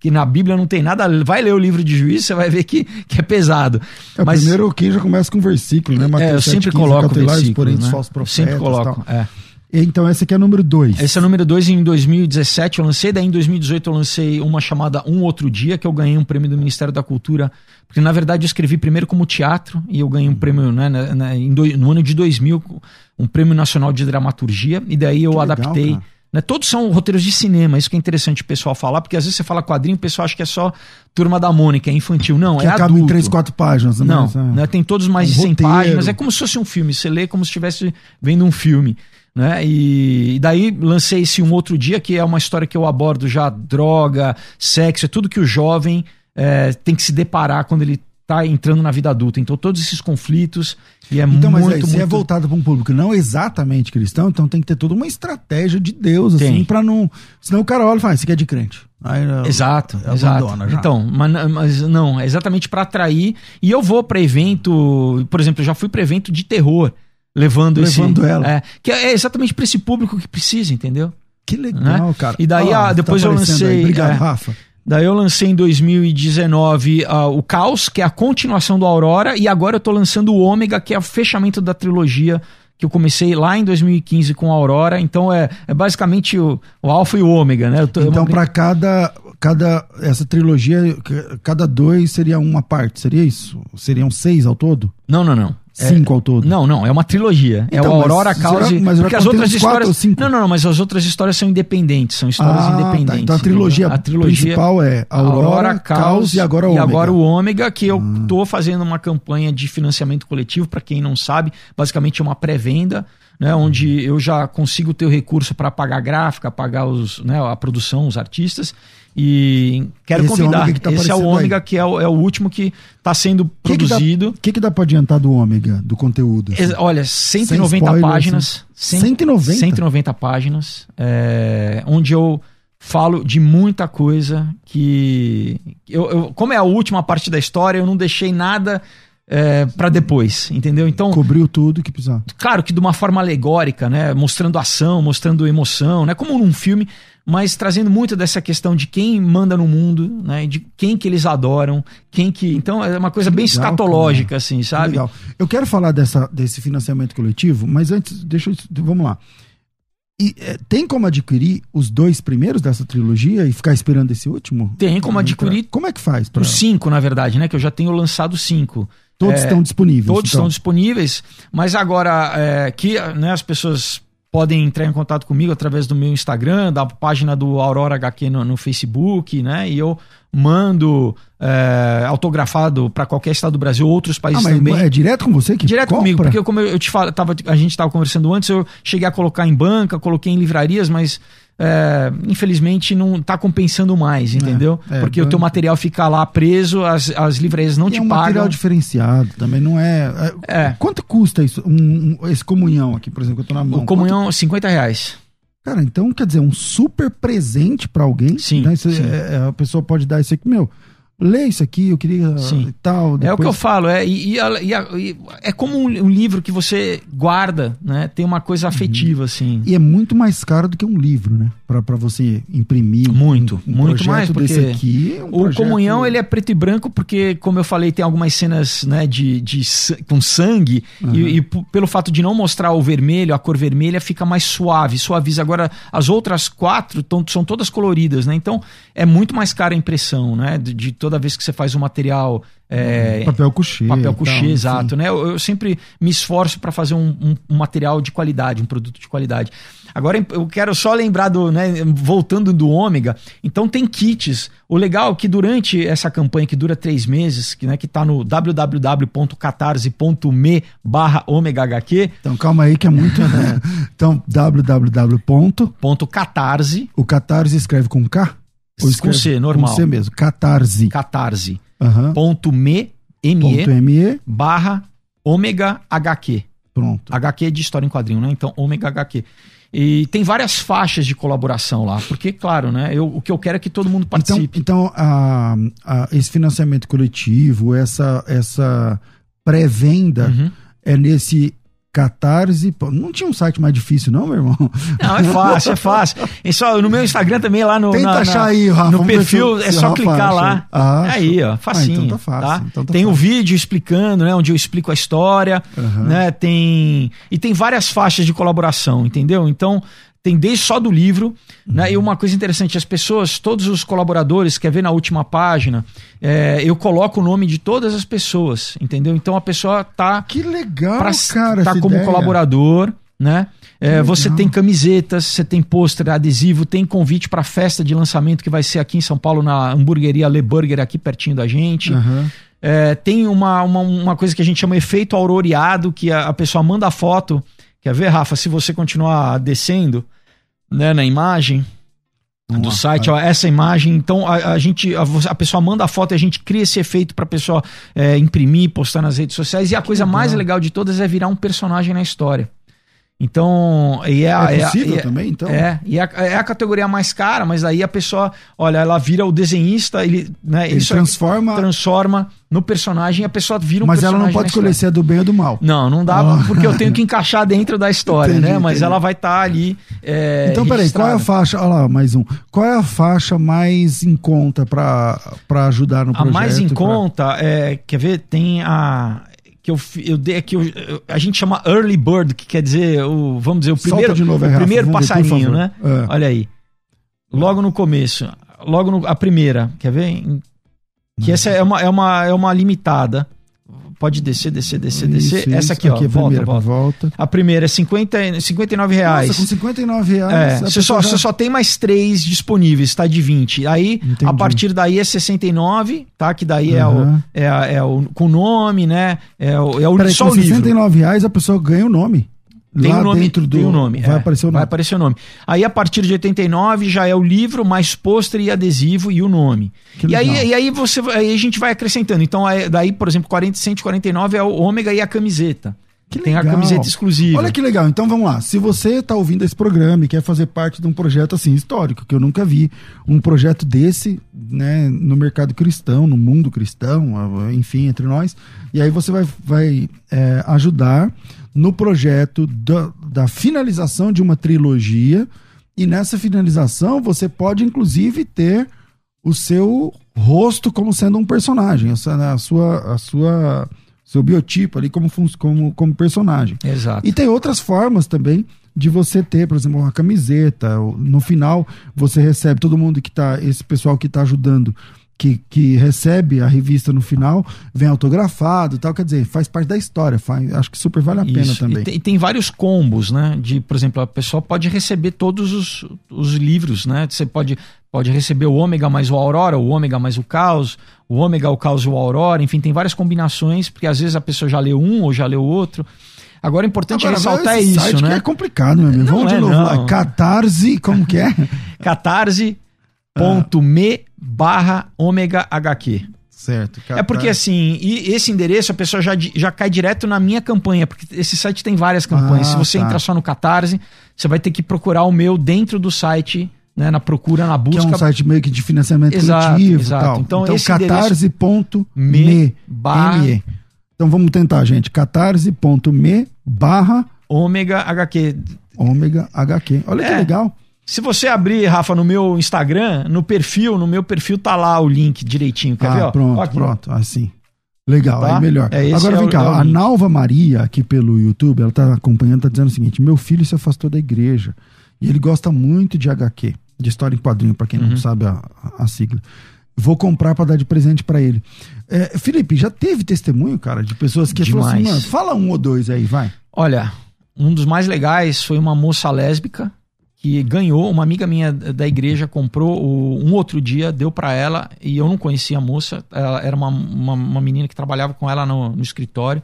B: que na Bíblia não tem nada. Vai ler o livro de juízes, você vai ver que, que é pesado.
A: É,
B: Mas-
A: primeiro aqui já começa com um versículo, né?
B: É,
A: Mateus
B: eu sempre
A: 7,15,
B: coloco o
A: cautelares,
B: versículo,
A: porém,
B: né?
A: falsos
B: Eu
A: profetas.
B: sempre coloco,
A: tal.
B: é.
A: Então, esse aqui é número dois.
B: Esse é o número 2 em 2017 eu lancei, daí em 2018 eu lancei uma chamada Um Outro Dia, que eu ganhei um prêmio do Ministério da Cultura, porque na verdade eu escrevi primeiro como teatro e eu ganhei um prêmio né, na- na- em do- no ano de 2000, um prêmio nacional de dramaturgia, e daí eu
A: Que legal,
B: adaptei.
A: cara.
B: né, todos são roteiros de cinema, isso que é interessante o pessoal falar, porque às vezes você fala quadrinho, o pessoal acha que é só Turma da Mônica, é infantil. Não,
A: Que
B: é
A: acaba
B: adulto.
A: em três, quatro páginas. né?
B: Não,
A: Mas, é.
B: né, tem todos mais
A: Um
B: de 100
A: roteiro.
B: páginas. É como se fosse um filme. Você lê como se estivesse vendo um filme. Né? E, e daí lancei esse um outro dia, que é uma história que eu abordo já droga, sexo, é tudo que o jovem eh, tem que se deparar quando ele está entrando na vida adulta. Então, todos esses conflitos. E é
A: Então, mas
B: muito,
A: aí, se
B: muito...
A: é voltado para um público não exatamente cristão, então tem que ter toda uma estratégia de Deus, assim,
B: Tem.
A: para não. Senão o cara olha e fala, "Ah, isso aqui é de crente. Aí,
B: Exato,
A: eu
B: exato. Então, mas, mas não, é exatamente para atrair. E eu vou para evento, por exemplo, eu já fui para evento de terror, levando,
A: Levando
B: esse,
A: ela.
B: É, que é exatamente para esse público que precisa, entendeu?
A: Que legal,
B: Né?
A: cara.
B: E daí,
A: Ó,
B: ah, depois eu
A: aparecendo
B: lancei,
A: Obrigado,
B: é.
A: Rafa.
B: Daí eu lancei em 2019 ah, o Caos, que é a continuação do Aurora, e agora eu tô lançando o Ômega, que é o fechamento da trilogia que eu comecei lá em 2015 com a Aurora. Então é, é basicamente o, o Alpha e o Ômega, né? Eu tô-
A: Então,
B: uma-
A: para cada, cada. Essa trilogia, cada dois seria uma parte, seria isso? Seriam seis ao todo?
B: Não, não, não. É-
A: Cinco ao todo?
B: Não, não, é uma trilogia. é
A: Então,
B: o Aurora,
A: mas
B: Caos
A: será-
B: e...
A: mas
B: porque as outras histórias... Não, não, não, mas as outras histórias são independentes, são histórias
A: Ah, tá.
B: independentes.
A: Então a trilogia,
B: a trilogia
A: principal é Aurora, Caos e agora
B: e
A: Ômega.
B: agora o Ômega, que eu
A: Ah.
B: tô fazendo uma campanha de financiamento coletivo, para quem não sabe, basicamente é uma pré-venda, né, onde eu já consigo ter o recurso para pagar a gráfica, pagar os, né, a produção, os artistas. E quero
A: Esse
B: convidar.
A: Ômega tá
B: Esse é o
A: aparecendo aí.
B: Ômega, que é o, é o último que está sendo
A: que
B: produzido.
A: O que, que dá pra adiantar do Ômega, do conteúdo? assim?
B: Olha, 190
A: spoiler,
B: páginas.
A: assim.
B: 100
A: 190?
B: 190 páginas. é, onde eu falo de muita coisa que. Eu, eu- como é a última parte da história, eu não deixei nada é, para depois, entendeu? Então,
A: Cobriu tudo que precisava.
B: claro que de uma forma alegórica, né? Mostrando ação, mostrando emoção, né? Como num filme, mas trazendo muito dessa questão de quem manda no mundo, né? De quem que eles adoram, quem que. Então é uma coisa
A: Que
B: bem
A: legal,
B: escatológica,
A: cara.
B: assim,
A: Que
B: sabe?
A: Legal. Eu quero falar dessa, desse financiamento coletivo, mas antes, deixa eu. Vamos lá. E, é, tem como adquirir os dois primeiros dessa trilogia e ficar esperando esse último?
B: Tem como adquirir
A: Como é que faz? pra-
B: Os cinco, na verdade, né? Que eu já tenho lançado cinco.
A: Todos
B: É,
A: estão disponíveis.
B: Todos
A: então.
B: estão disponíveis, mas agora é, que né, as pessoas podem entrar em contato comigo através do meu Instagram, da página do Aurora HQ no, no Facebook, né? E eu mando é, autografado para qualquer estado do Brasil, outros
A: Ah,
B: países
A: mas
B: também.
A: é direto com você que
B: Direto
A: compra?
B: comigo, porque como eu, eu te falo, tava, a gente estava conversando antes, eu cheguei a colocar em banca, coloquei em livrarias, mas é, infelizmente não está compensando mais, entendeu?
A: é,
B: porque o teu
A: banca-
B: material fica lá preso, as, as livrarias não
A: E
B: te
A: é um material
B: pagam.
A: diferenciado, também não é. é-
B: É.
A: Quanto custa isso? Um, um- esse comunhão aqui, por exemplo, que eu tô na mão.
B: O comunhão, 50 reais.
A: Quanto- cara, então quer dizer, um super presente pra alguém.
B: Sim,
A: né? Isso,
B: sim.
A: é- é, a pessoa pode dar isso aqui, meu. Lê isso aqui, eu queria
B: Sim.
A: e tal.
B: É o que
A: depois-
B: eu falo, é, e, e e e é como um, um livro que você guarda, né? Tem uma coisa afetiva, assim.
A: E é muito mais caro do que um livro, né? Pra, pra você imprimir. um-
B: Muito,
A: um
B: muito
A: projeto
B: mais, porque
A: aqui. é um
B: O
A: projeto-
B: Comunhão, ele é preto e branco porque, como eu falei, tem algumas cenas né, de, de com sangue e, e p- pelo fato de não mostrar o vermelho, a cor vermelha fica mais suave, suaviza. Agora, as outras quatro tão- são todas coloridas, né? Então, é muito mais cara a impressão, né? De, de toda vez que você faz um material. É,
A: papel couché.
B: Papel couché, exato. Né? Eu, eu, sempre me esforço para fazer um, um, um, material de qualidade, um produto de qualidade. Agora eu quero só lembrar do, né, voltando do ômega, então tem kits. O legal é que durante essa campanha que dura três meses, que, né, que tá no www.catarse.me barra HQ.
A: Então calma aí que é muito. Né? (laughs) então
B: www.catarse.
A: O Catarse escreve com K?
B: Ou com C, normal.
A: Com C mesmo. Catarse.
B: Catarse.
A: Uhum.
B: Ponto me, M
A: Ponto ME
B: barra ômega HQ.
A: Pronto.
B: HQ é de história em quadrinho, né? Então, ômega HQ. E tem várias faixas de colaboração lá, porque, claro, né? Eu, o que eu quero é que todo mundo
A: então,
B: participe.
A: Então, então a, a, esse financiamento coletivo, essa, essa pré-venda
B: Uhum.
A: é nesse Catarse. Não tinha um site mais difícil, não, meu irmão?
B: Não, é fácil, é fácil. É só, no meu Instagram também, lá no,
A: Tenta
B: na- na-
A: achar aí, Rafa.
B: no perfil, é só clicar
A: acha.
B: lá.
A: Ah,
B: aí, ó, facinho.
A: Ah, então tá fácil. então tá
B: tem o
A: fácil.
B: vídeo explicando, né? Onde eu explico a história,
A: Aham.
B: né? Tem. E tem várias faixas de colaboração, entendeu? Então. Tem desde só do livro, né? E
A: Uhum.
B: uma coisa interessante, as pessoas, todos os colaboradores, quer ver na última página, é, eu coloco o nome de todas as pessoas, entendeu? Então a pessoa tá
A: Que legal,
B: pra
A: cara.
B: tá como
A: ideia.
B: colaborador, né? É, você tem camisetas, você tem pôster, adesivo, tem convite para festa de lançamento que vai ser aqui em São Paulo na hamburgueria Le Burger aqui pertinho da gente.
A: Aham.
B: É, tem uma, uma, uma coisa que a gente chama efeito auroreado, que a, a pessoa manda a foto. Quer ver, Rafa? Se você continuar descendo né, na imagem do
A: Vamos lá,
B: site, ó, essa imagem. Então a, a gente, a, a pessoa manda a foto e a gente cria esse efeito para a pessoa é, imprimir, postar nas redes sociais. E a coisa
A: legal.
B: mais legal de todas é virar um personagem na história. Então, e é, a-
A: É
B: é a-
A: possível
B: é-
A: também, então?
B: É, e é a, é a categoria mais cara, mas aí a pessoa, olha, ela vira o desenhista, ele, né,
A: Ele transforma,
B: transforma no personagem e a pessoa vira um
A: mas ela
B: personagem.
A: não pode escolher se é do bem ou do mal.
B: Não, não dá,
A: Ah.
B: porque eu tenho que encaixar dentro da história,
A: Entendi,
B: né? Mas
A: entendi.
B: ela vai estar ali. é,
A: Então, peraí, qual é a faixa? Olha lá, mais um. Qual é a faixa mais em conta pra ajudar no
B: A
A: projeto?
B: mais em
A: pra-
B: conta, é, quer ver? Tem a. Que eu, eu dei aqui, eu- a gente chama early bird, que quer dizer, o, vamos dizer, o primeiro,
A: novo,
B: o primeiro passarinho, né?
A: É.
B: Olha aí. Logo no começo. Logo no, a primeira, quer ver? Que essa é uma, é, uma, é uma limitada. Pode descer, descer, descer, descer.
A: Isso,
B: Essa
A: isso.
B: aqui, ó.
A: Aqui é a
B: volta,
A: primeira,
B: volta.
A: volta.
B: A primeira é 50, e- 59 reais.
A: Nossa, com 59 reais.
B: É, você só,
A: já-
B: você só tem mais três disponíveis, tá? De 20. Aí,
A: Entendi.
B: a partir daí é 69, tá? Que daí é, o, é, é o com nome, né? É o, é o,
A: Peraí,
B: só o livro.
A: 69 reais a pessoa ganha o nome.
B: Tem
A: Lá
B: o nome,
A: dentro do.
B: tem o nome.
A: Vai
B: é,
A: aparecer o
B: Vai
A: nome.
B: aparecer o nome. Aí, a partir de 89, já é o livro, mais pôster e adesivo e o nome. E aí, e aí você aí a gente vai acrescentando. Então, aí, daí, por exemplo, 40, 149 é o ômega e a camiseta.
A: Que
B: Tem a
A: legal.
B: camiseta exclusiva.
A: Olha que legal. Então vamos lá. Se você está ouvindo esse programa e quer fazer parte de um projeto assim histórico, que eu nunca vi um projeto desse, né, no mercado cristão, no mundo cristão, enfim, entre nós. E aí você vai, vai é, ajudar no projeto da, da finalização de uma trilogia. E nessa finalização você pode inclusive ter o seu rosto como sendo um personagem, a sua, a sua, seu biotipo ali como, como, como personagem.
B: Exato.
A: E tem outras formas também de você ter, por exemplo, uma camiseta. No final, você recebe todo mundo que tá, esse pessoal que tá ajudando, que, que recebe a revista no final, vem autografado e tal. Quer dizer, faz parte da história. Faz, acho que super vale a pena
B: Isso.
A: também.
B: E tem, e tem vários combos, né? De, por exemplo, a pessoa pode receber todos os, os livros, né? Você pode, pode receber o ômega mais o Aurora, o ômega mais o Caos, o ômega, o Caos e o Aurora, enfim, tem várias combinações, porque às vezes a pessoa já leu um ou já leu outro. Agora, o importante
A: Agora,
B: ressaltar é isso,
A: site que
B: né?
A: é complicado, meu amigo.
B: Não
A: Vamos de
B: é,
A: novo
B: não.
A: lá. Catarse, como que é? (laughs)
B: catarse.me barra ômega HQ.
A: certo.
B: É porque assim, e esse endereço a pessoa já, já cai direto na minha campanha, porque esse site tem várias campanhas.
A: Ah,
B: Se você
A: tá.
B: entrar só no Catarse, você vai ter que procurar o meu dentro do site, né, na procura, na
A: Que é
B: busca.
A: um site meio que de financiamento
B: Exato,
A: coletivo
B: exato.
A: tal.
B: Então,
A: Então,
B: endereço-
A: catarse.me.
B: ME.
A: Então vamos tentar, gente. catarse.me barra
B: ômega HQ.
A: ômega HQ. Olha que
B: É.
A: legal.
B: Se você abrir, Rafa, no meu Instagram, no perfil, no meu perfil tá lá o link direitinho. Quer ver?
A: ah,
B: ó?
A: pronto,
B: aqui,
A: pronto. Assim. Legal,
B: Tá?
A: aí melhor.
B: É,
A: Agora
B: é
A: vem
B: o-
A: cá,
B: é
A: a. Nalva Maria, aqui pelo YouTube, ela tá acompanhando, tá dizendo o seguinte: meu filho se afastou da igreja e ele gosta muito de HQ, de história em quadrinho, para quem
B: Uhum.
A: não sabe a, a sigla. Vou comprar para dar de presente para ele. É, Felipe, já teve testemunho, cara, de pessoas que falaram assim, mano, fala um ou dois aí, vai.
B: Olha, um dos mais legais foi uma moça lésbica que ganhou, uma amiga minha da igreja comprou o- um outro dia, deu pra ela, e eu não conhecia a moça, ela era uma, uma, uma menina que trabalhava com ela no, no escritório,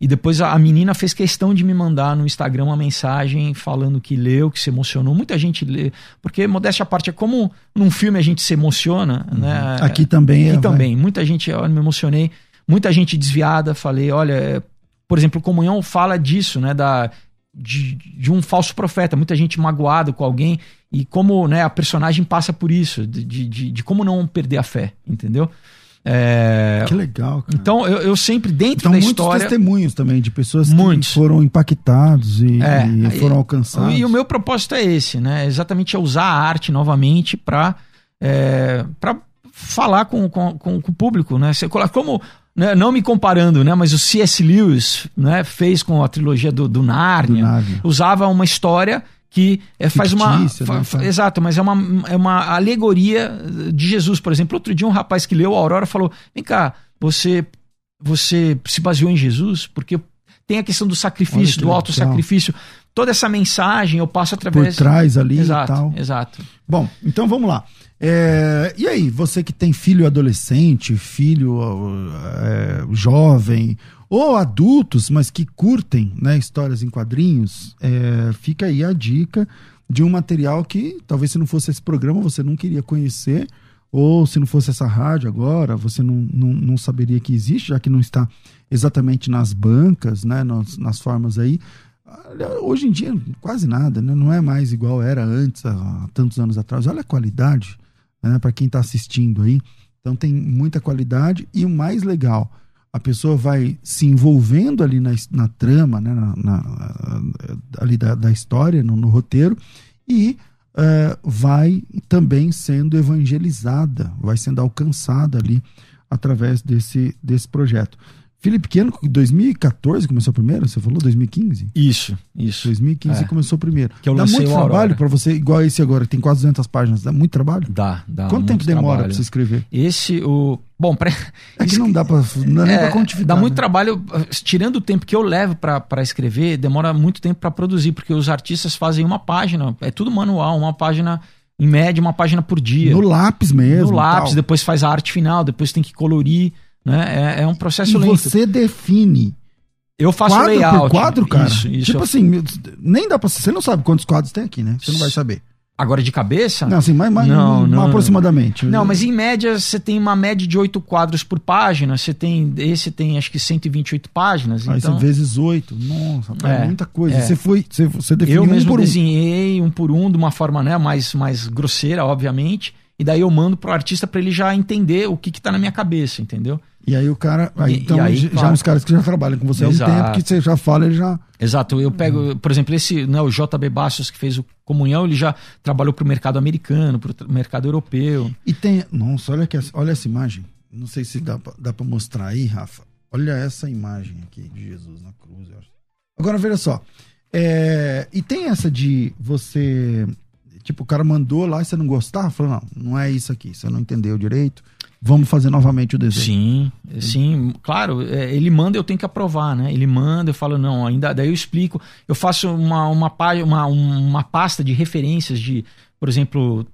B: e depois a, a menina fez questão de me mandar no Instagram uma mensagem falando que leu, que se emocionou, muita gente lê, porque modéstia à parte, é como num filme a gente se emociona, né?
A: Aqui também é.
B: Aqui
A: vai.
B: também. Muita gente, olha, me emocionei. Muita gente desviada. Falei, olha, é, por exemplo, Comunhão fala disso, né? Da, de, de um falso profeta. Muita gente magoada com alguém. E como né, a personagem passa por isso. De, de, de- como não perder a fé, entendeu? É,
A: Que legal, cara.
B: então, eu, eu sempre, dentro
A: Então,
B: da
A: muitos
B: história.
A: testemunhos também de pessoas
B: Muitos.
A: que foram impactados e,
B: É,
A: e foram
B: e-
A: alcançados.
B: E o meu propósito é esse, né? Exatamente é usar a arte novamente para para falar com, com, com, com o público, né? Você coloca- Como né, não me comparando, né? Mas o C.S. Lewis, né? Fez com a trilogia do, do Nárnia,
A: Do
B: usava uma história que é, faz uma
A: Fictícia,
B: fa-
A: né,
B: fa- exato, mas é uma, é uma alegoria de Jesus, por exemplo. Outro dia um rapaz que leu a Aurora falou: "Vem cá, você você se baseou em Jesus porque tem a questão do sacrifício, do
A: legal.
B: auto sacrifício. Toda essa mensagem eu passo
A: Por
B: através
A: trás ali
B: exato,
A: e tal.
B: exato.
A: Bom, então vamos lá. É, e aí, você que tem filho adolescente, filho é, jovem, ou adultos, mas que curtem né, histórias em quadrinhos, é, fica aí a dica de um material que talvez se não fosse esse programa você não queria conhecer, ou se não fosse essa rádio agora, você não, não, não saberia que existe, já que não está exatamente nas bancas, né, nas, nas formas aí. Hoje em dia, quase nada, né? não é mais igual era antes, há tantos anos atrás. Olha a qualidade né? para quem está assistindo aí. Então, tem muita qualidade e o mais legal, a pessoa vai se envolvendo ali na, na trama, né? na, na- ali da, da história, no, no roteiro, e eh, vai também sendo evangelizada, vai sendo alcançada ali através desse, desse projeto. Felipe Pequeno, em 2014 começou primeiro, você falou? 2015?
B: Isso, isso.
A: 2015
B: É.
A: começou primeiro.
B: Que eu
A: Dá
B: lancei
A: muito trabalho para você, igual esse agora, que tem quase 200 páginas. Dá muito trabalho?
B: Dá, dá.
A: Quanto tempo demora para você escrever?
B: Esse, o. Bom, pra...
A: É que não dá para não é nem
B: É,
A: pra quantificar.
B: dá muito
A: né?
B: trabalho, tirando o tempo que eu levo pra pra escrever, demora muito tempo pra produzir, porque os artistas fazem uma página, é tudo manual, uma página, em média, uma página por dia.
A: No lápis mesmo.
B: no lápis,
A: tal.
B: depois faz a arte final, depois tem que colorir, né? É, é um processo
A: E
B: lento.
A: você define
B: Eu faço
A: quadro
B: layout.
A: por quadro, cara.
B: Isso, isso.
A: Tipo assim, nem dá pra. Você não sabe quantos quadros tem aqui, né? Você não vai saber.
B: Agora de cabeça?
A: Não, assim, mais, mais
B: Não, não,
A: aproximadamente.
B: Não, mas em média você tem uma média de oito quadros por página. Você tem. Esse tem acho que 128 páginas.
A: Aí
B: então,
A: você vezes oito. Nossa, é
B: É,
A: muita coisa.
B: é.
A: Você foi. Você, você definiu
B: eu
A: um
B: mesmo
A: por um.
B: desenhei um por um de uma forma né, mais, mais grosseira, obviamente. E daí eu mando pro artista para ele já entender o que, que tá na minha cabeça, entendeu?
A: E aí o cara. Aí,
B: E-
A: então,
B: e aí,
A: já
B: claro.
A: uns caras que já trabalham com você há um
B: Exato.
A: tempo, que você já fala, ele já.
B: Exato, eu pego, por exemplo, esse, né, o JB Bastos que fez o Comunhão, ele já trabalhou pro mercado americano, pro mercado europeu.
A: E tem. Nossa, olha, que, olha essa imagem. Não sei se dá pra, dá pra mostrar aí, Rafa. Olha essa imagem aqui de Jesus na cruz. eu acho. Agora, veja só. É, e tem essa de você. Tipo, o cara mandou lá e você não gostar? Falou, não, não é isso aqui. Você não entendeu direito. Vamos fazer novamente o desenho.
B: Sim, sim, claro, é, ele manda, eu tenho que aprovar, né? Ele manda, eu falo, não, ainda, daí eu explico, eu faço uma, uma, uma, uma pasta de referências de, por exemplo,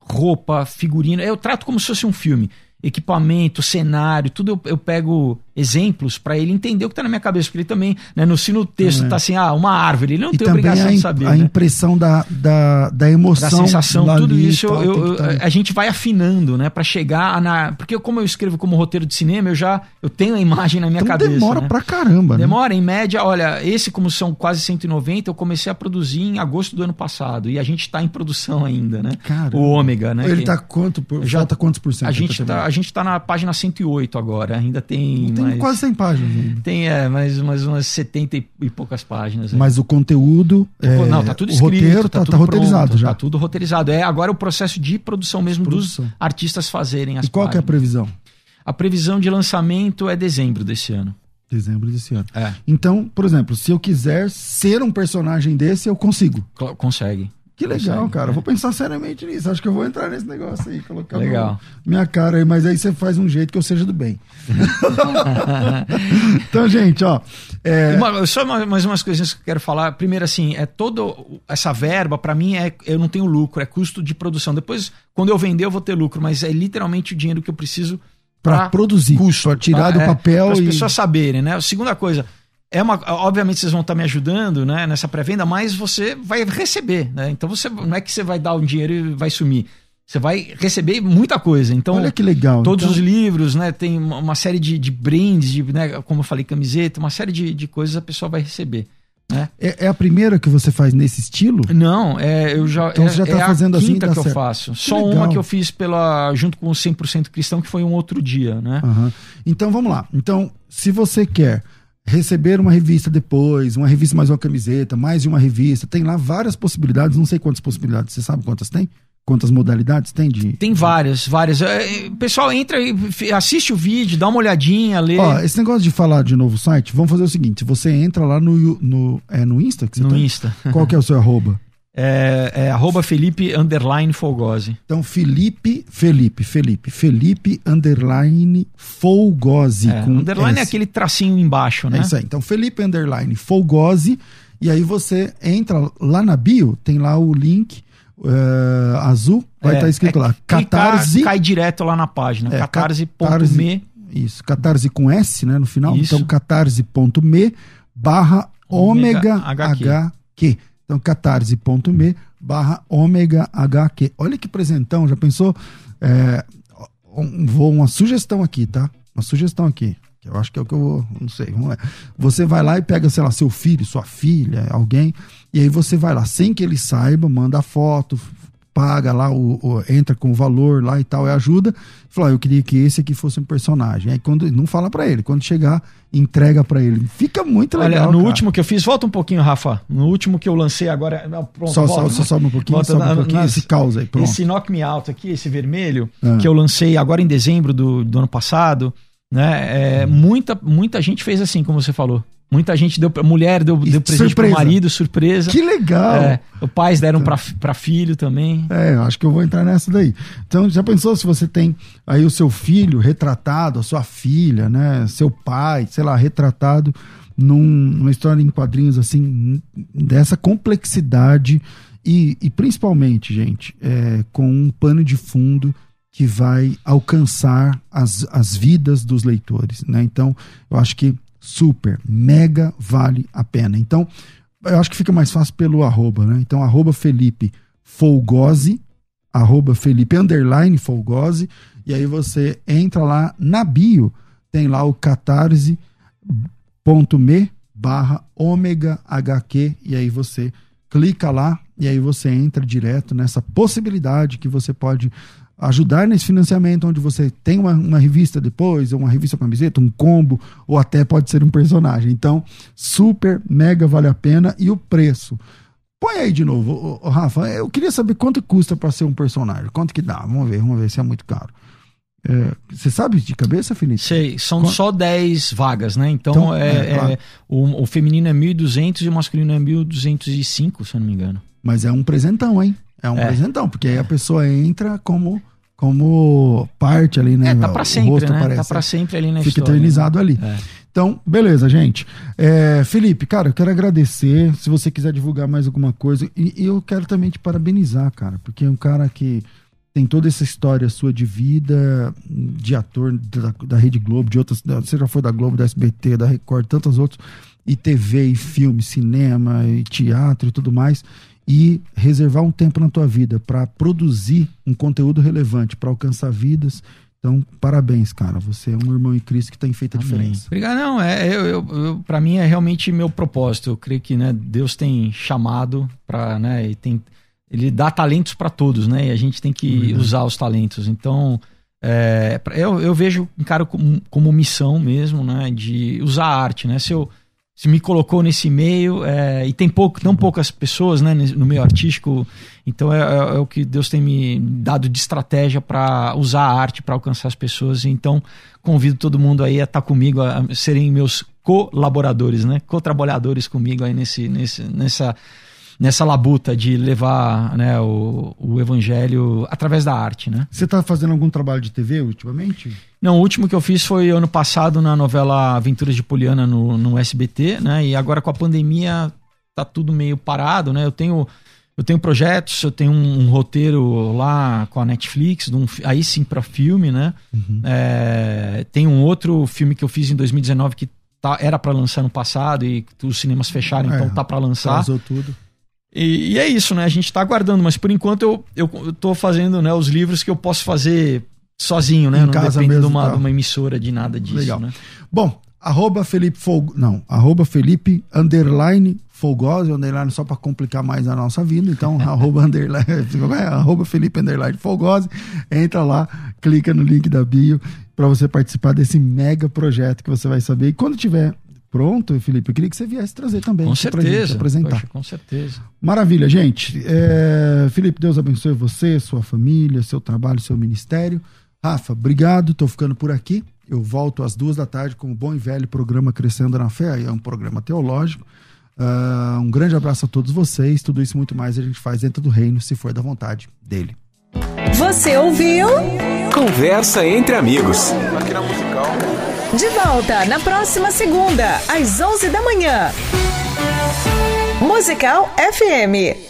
B: roupa, figurino, eu trato como se fosse um filme. Equipamento, cenário, tudo eu, eu pego exemplos para ele entender o que tá na minha cabeça, porque ele também, né, no, se no texto
A: É.
B: tá assim, ah, uma árvore, ele não
A: E
B: tem obrigação
A: a,
B: de saber,
A: a
B: né?
A: impressão da, da, da emoção.
B: da sensação, tudo isso
A: tal,
B: eu- eu-
A: tá-
B: a gente vai afinando, né, Pra chegar na, porque como eu escrevo como roteiro de cinema, eu já eu tenho a imagem na minha
A: Então
B: cabeça.
A: demora
B: né?
A: pra caramba, né?
B: Demora, em média, olha, esse como são quase 190, eu comecei a produzir em agosto do ano passado e a gente tá em produção ainda, né?
A: Caramba.
B: O ômega, né?
A: Ele
B: que-
A: tá quanto por,
B: Já-
A: falta quantos por cento?
B: a gente
A: terminar?
B: tá, a gente tá na página 108 agora, ainda tem
A: Tem
B: mais,
A: quase 100 páginas ainda.
B: tem é, mais, mais umas 70 e, poucas páginas. aí.
A: Mas o conteúdo. é,
B: não, tá tudo
A: o
B: escrito,
A: roteiro tá,
B: tudo
A: tá roteirizado
B: pronto,
A: já.
B: Tá tudo roteirizado. É agora o processo de produção mesmo
A: Produção.
B: dos artistas fazerem as
A: E qual que é a
B: páginas.
A: previsão?
B: A previsão de lançamento é dezembro desse ano.
A: Dezembro desse ano.
B: É.
A: Então, por exemplo, se eu quiser ser um personagem desse, eu consigo.
B: Consegue.
A: Que legal, cara.
B: é.
A: Vou pensar seriamente nisso. Acho que eu vou entrar nesse negócio aí, colocar
B: Legal.
A: minha cara aí, mas aí você faz um jeito que eu seja do bem. (laughs) então, gente, ó. é,
B: Uma- só mais, mais umas coisinhas que eu quero falar. Primeiro, assim, é todo essa verba, pra mim, é eu não tenho lucro, é custo de produção. Depois, quando eu vender, eu vou ter lucro, mas é literalmente o dinheiro que eu preciso
A: Pra
B: pra
A: produzir,
B: custo,
A: pra tirar do
B: é,
A: papel
B: Para as
A: e-
B: pessoas saberem, né? A segunda coisa, é uma, obviamente vocês vão estar me ajudando, né, nessa pré-venda, mas você vai receber, né? Então você não é que você vai dar o dinheiro e vai sumir. Você vai receber muita coisa. Então,
A: Olha que legal.
B: Todos
A: Então,
B: os livros, né? Tem uma série de, de brands, de, né, como eu falei, camiseta, uma série de, de coisas a pessoa vai receber. Né?
A: é, é a primeira que você faz nesse estilo?
B: Não, é, eu já,
A: Então
B: é,
A: você já tá
B: é
A: fazendo
B: a
A: assim
B: quinta
A: dá
B: que eu
A: certo.
B: faço.
A: Que
B: Só
A: legal.
B: uma que eu fiz pela junto com o 100% Cristão, que foi um outro dia, né?
A: Aham. Então vamos lá. Então, se você quer receber uma revista depois, uma revista mais uma camiseta, mais de uma revista, tem lá várias possibilidades, não sei quantas possibilidades, você sabe quantas tem? Quantas modalidades tem de.
B: Tem várias, várias. É, O pessoal entra e assiste o vídeo, dá uma olhadinha, lê
A: Ó, esse negócio de falar de novo site, vamos fazer o seguinte: você entra lá no, no, é no Insta que você
B: no
A: tá?
B: Insta.
A: Qual que é o seu arroba? (laughs)
B: É, é arroba Felipe underline Folgose.
A: Então, Felipe, Felipe, Felipe, Felipe underline Folgose.
B: É, underline é
A: S.
B: aquele tracinho embaixo, né?
A: É isso aí. Então, Felipe Underline Folgose. E aí você entra lá na bio, tem lá o link eh, azul, vai
B: É,
A: estar escrito
B: é
A: lá. Catarse.
B: Cai direto lá na página.
A: É,
B: catarse.me.
A: Isso, catarse com S, né, no final.
B: Isso.
A: Então, catarse.me barra ômega
B: Ômega
A: HQ. Então, catarse.me barra ômega HQ. Olha que presentão, já pensou? É, um- vou uma sugestão aqui, tá? Uma sugestão aqui. Que eu acho que é o que eu vou. Não sei, vamos lá. Você vai lá e pega, sei lá, seu filho, sua filha, alguém, e aí você vai lá, sem que ele saiba, manda foto, paga lá, o, o- entra com o valor lá e tal, e ajuda. Fala, "Ah, eu queria que esse aqui fosse um personagem. Aí quando não fala pra ele, quando chegar, entrega pra ele. Fica muito legal.
B: Olha, no
A: cara.
B: último que eu fiz, volta um pouquinho, Rafa. No último que eu lancei agora. não, pronto,
A: Só, só,
B: volta.
A: só sobe um pouquinho,
B: Volta
A: sobe um pouquinho esse caos aí. Pronto.
B: Esse Knock Me Out aqui, esse vermelho,
A: Ah.
B: que eu lancei agora em dezembro do, do ano passado, né? É, muita, muita gente fez assim, como você falou. Muita gente deu pra mulher, deu, deu presente
A: surpresa.
B: pro marido, surpresa.
A: Que legal!
B: É, os pais deram pra, pra filho também.
A: É, eu acho que eu vou entrar nessa daí. Então, já pensou se você tem aí o seu filho retratado, a sua filha, né? Seu pai, sei lá, retratado num- numa história em quadrinhos assim, dessa complexidade e, e principalmente, gente, é, com um pano de fundo que vai alcançar as, as vidas dos leitores, né? Então, eu acho que super, mega vale a pena. Então, eu acho que fica mais fácil pelo arroba, né? Então, arroba Felipe Folgose, arroba Felipe underline Folgose, e aí você entra lá na bio, tem lá o catarse.me barra ômega HQ, e aí você clica lá, e aí você entra direto nessa possibilidade que você pode ajudar nesse financiamento, onde você tem uma, uma revista depois, ou uma revista com camiseta, um combo, ou até pode ser um personagem. Então, super, mega vale a pena. E o preço? Põe aí de novo, ô, ô, Rafa. Eu queria saber quanto custa para ser um personagem. Quanto que dá? Vamos ver, vamos ver se é muito caro. É, você sabe de cabeça, Felipe?
B: Sei, são
A: Qua-
B: só 10 vagas, né? Então,
A: Então,
B: é,
A: é, claro.
B: é, o, o feminino é 1.200 e o masculino é 1.205, se eu não me engano.
A: Mas é um presentão, hein? É um
B: É.
A: presentão, porque aí a pessoa entra como, como parte ali, né?
B: É, tá pra
A: O
B: sempre,
A: rosto
B: né?
A: aparece.
B: Tá pra sempre ali na
A: Fica
B: história.
A: eternizado ali.
B: É.
A: Então, beleza, gente. É, Felipe, cara, eu quero agradecer. Se você quiser divulgar mais alguma coisa. E, e eu quero também te parabenizar, cara, porque é um cara que tem toda essa história sua de vida, de ator da, da Rede Globo, de outras. Você já foi da Globo, da SBT, da Record, tantas outras. E TV, e filme, cinema, e teatro e tudo mais. E reservar um tempo na tua vida para produzir um conteúdo relevante, para alcançar vidas. Então, parabéns, cara. Você é um irmão em Cristo que tem feito a
B: Amém.
A: diferença.
B: Obrigado. Não, é, eu, eu, para mim é realmente meu propósito. Eu creio que né, Deus tem chamado para, né, e tem, ele dá talentos para todos, né? E a gente tem que
A: Verdade.
B: usar os talentos. Então, é, eu, eu vejo cara como, como missão mesmo, né, de usar a arte, né? Se eu me colocou nesse meio é, e tem pouco, tão poucas pessoas, né, no meio artístico, então é, é- é o que Deus tem me dado de estratégia para usar a arte para alcançar as pessoas. Então, convido todo mundo aí a estar comigo, a serem meus colaboradores, né? Co-trabalhadores comigo aí nesse, nesse, nessa, nessa labuta de levar né, o, o evangelho através da arte, né?
A: Você está fazendo algum trabalho de TV ultimamente?
B: Não, o último que eu fiz foi ano passado na novela Aventuras de Poliana no, no SBT, né? E agora com a pandemia tá tudo meio parado, né? Eu tenho eu tenho projetos, eu tenho um, um roteiro lá com a Netflix, um, aí sim para filme, né? Uhum. É, tem um outro filme que eu fiz em 2019 que tá, era para lançar no passado e os cinemas fecharam, então é, então tá para lançar.
A: tudo.
B: E, e, é isso, né? A gente tá aguardando, mas por enquanto eu, eu, eu tô fazendo né, os livros que eu posso fazer sozinho, né? Em não casa depende de, uma, tá. de uma emissora, de nada disso, Legal. né?
A: Bom, arroba Felipe Fog... Não, arroba Felipe underline Folgosi, underline só para complicar mais a nossa vida. Então, (laughs) arroba, underline, (laughs) é? arroba Felipe underline Folgosi. Entra lá, clica no link da bio para você participar desse mega projeto que você vai saber. E quando tiver pronto, Felipe, eu queria que você viesse trazer também.
B: Com certeza.
A: apresentar. Poxa,
B: com certeza.
A: Maravilha, gente. É, Felipe, Deus abençoe você, sua família, seu trabalho, seu ministério. Rafa, obrigado. Estou ficando por aqui. Eu volto às duas da tarde com o bom e velho programa Crescendo na Fé. É um programa teológico. Uh, um grande abraço a todos vocês. Tudo isso muito mais a gente faz dentro do reino, se for da vontade dele.
C: Você ouviu?
D: Conversa entre amigos.
C: Aqui na musical. De volta na próxima segunda, às 11 da manhã. Musical FM.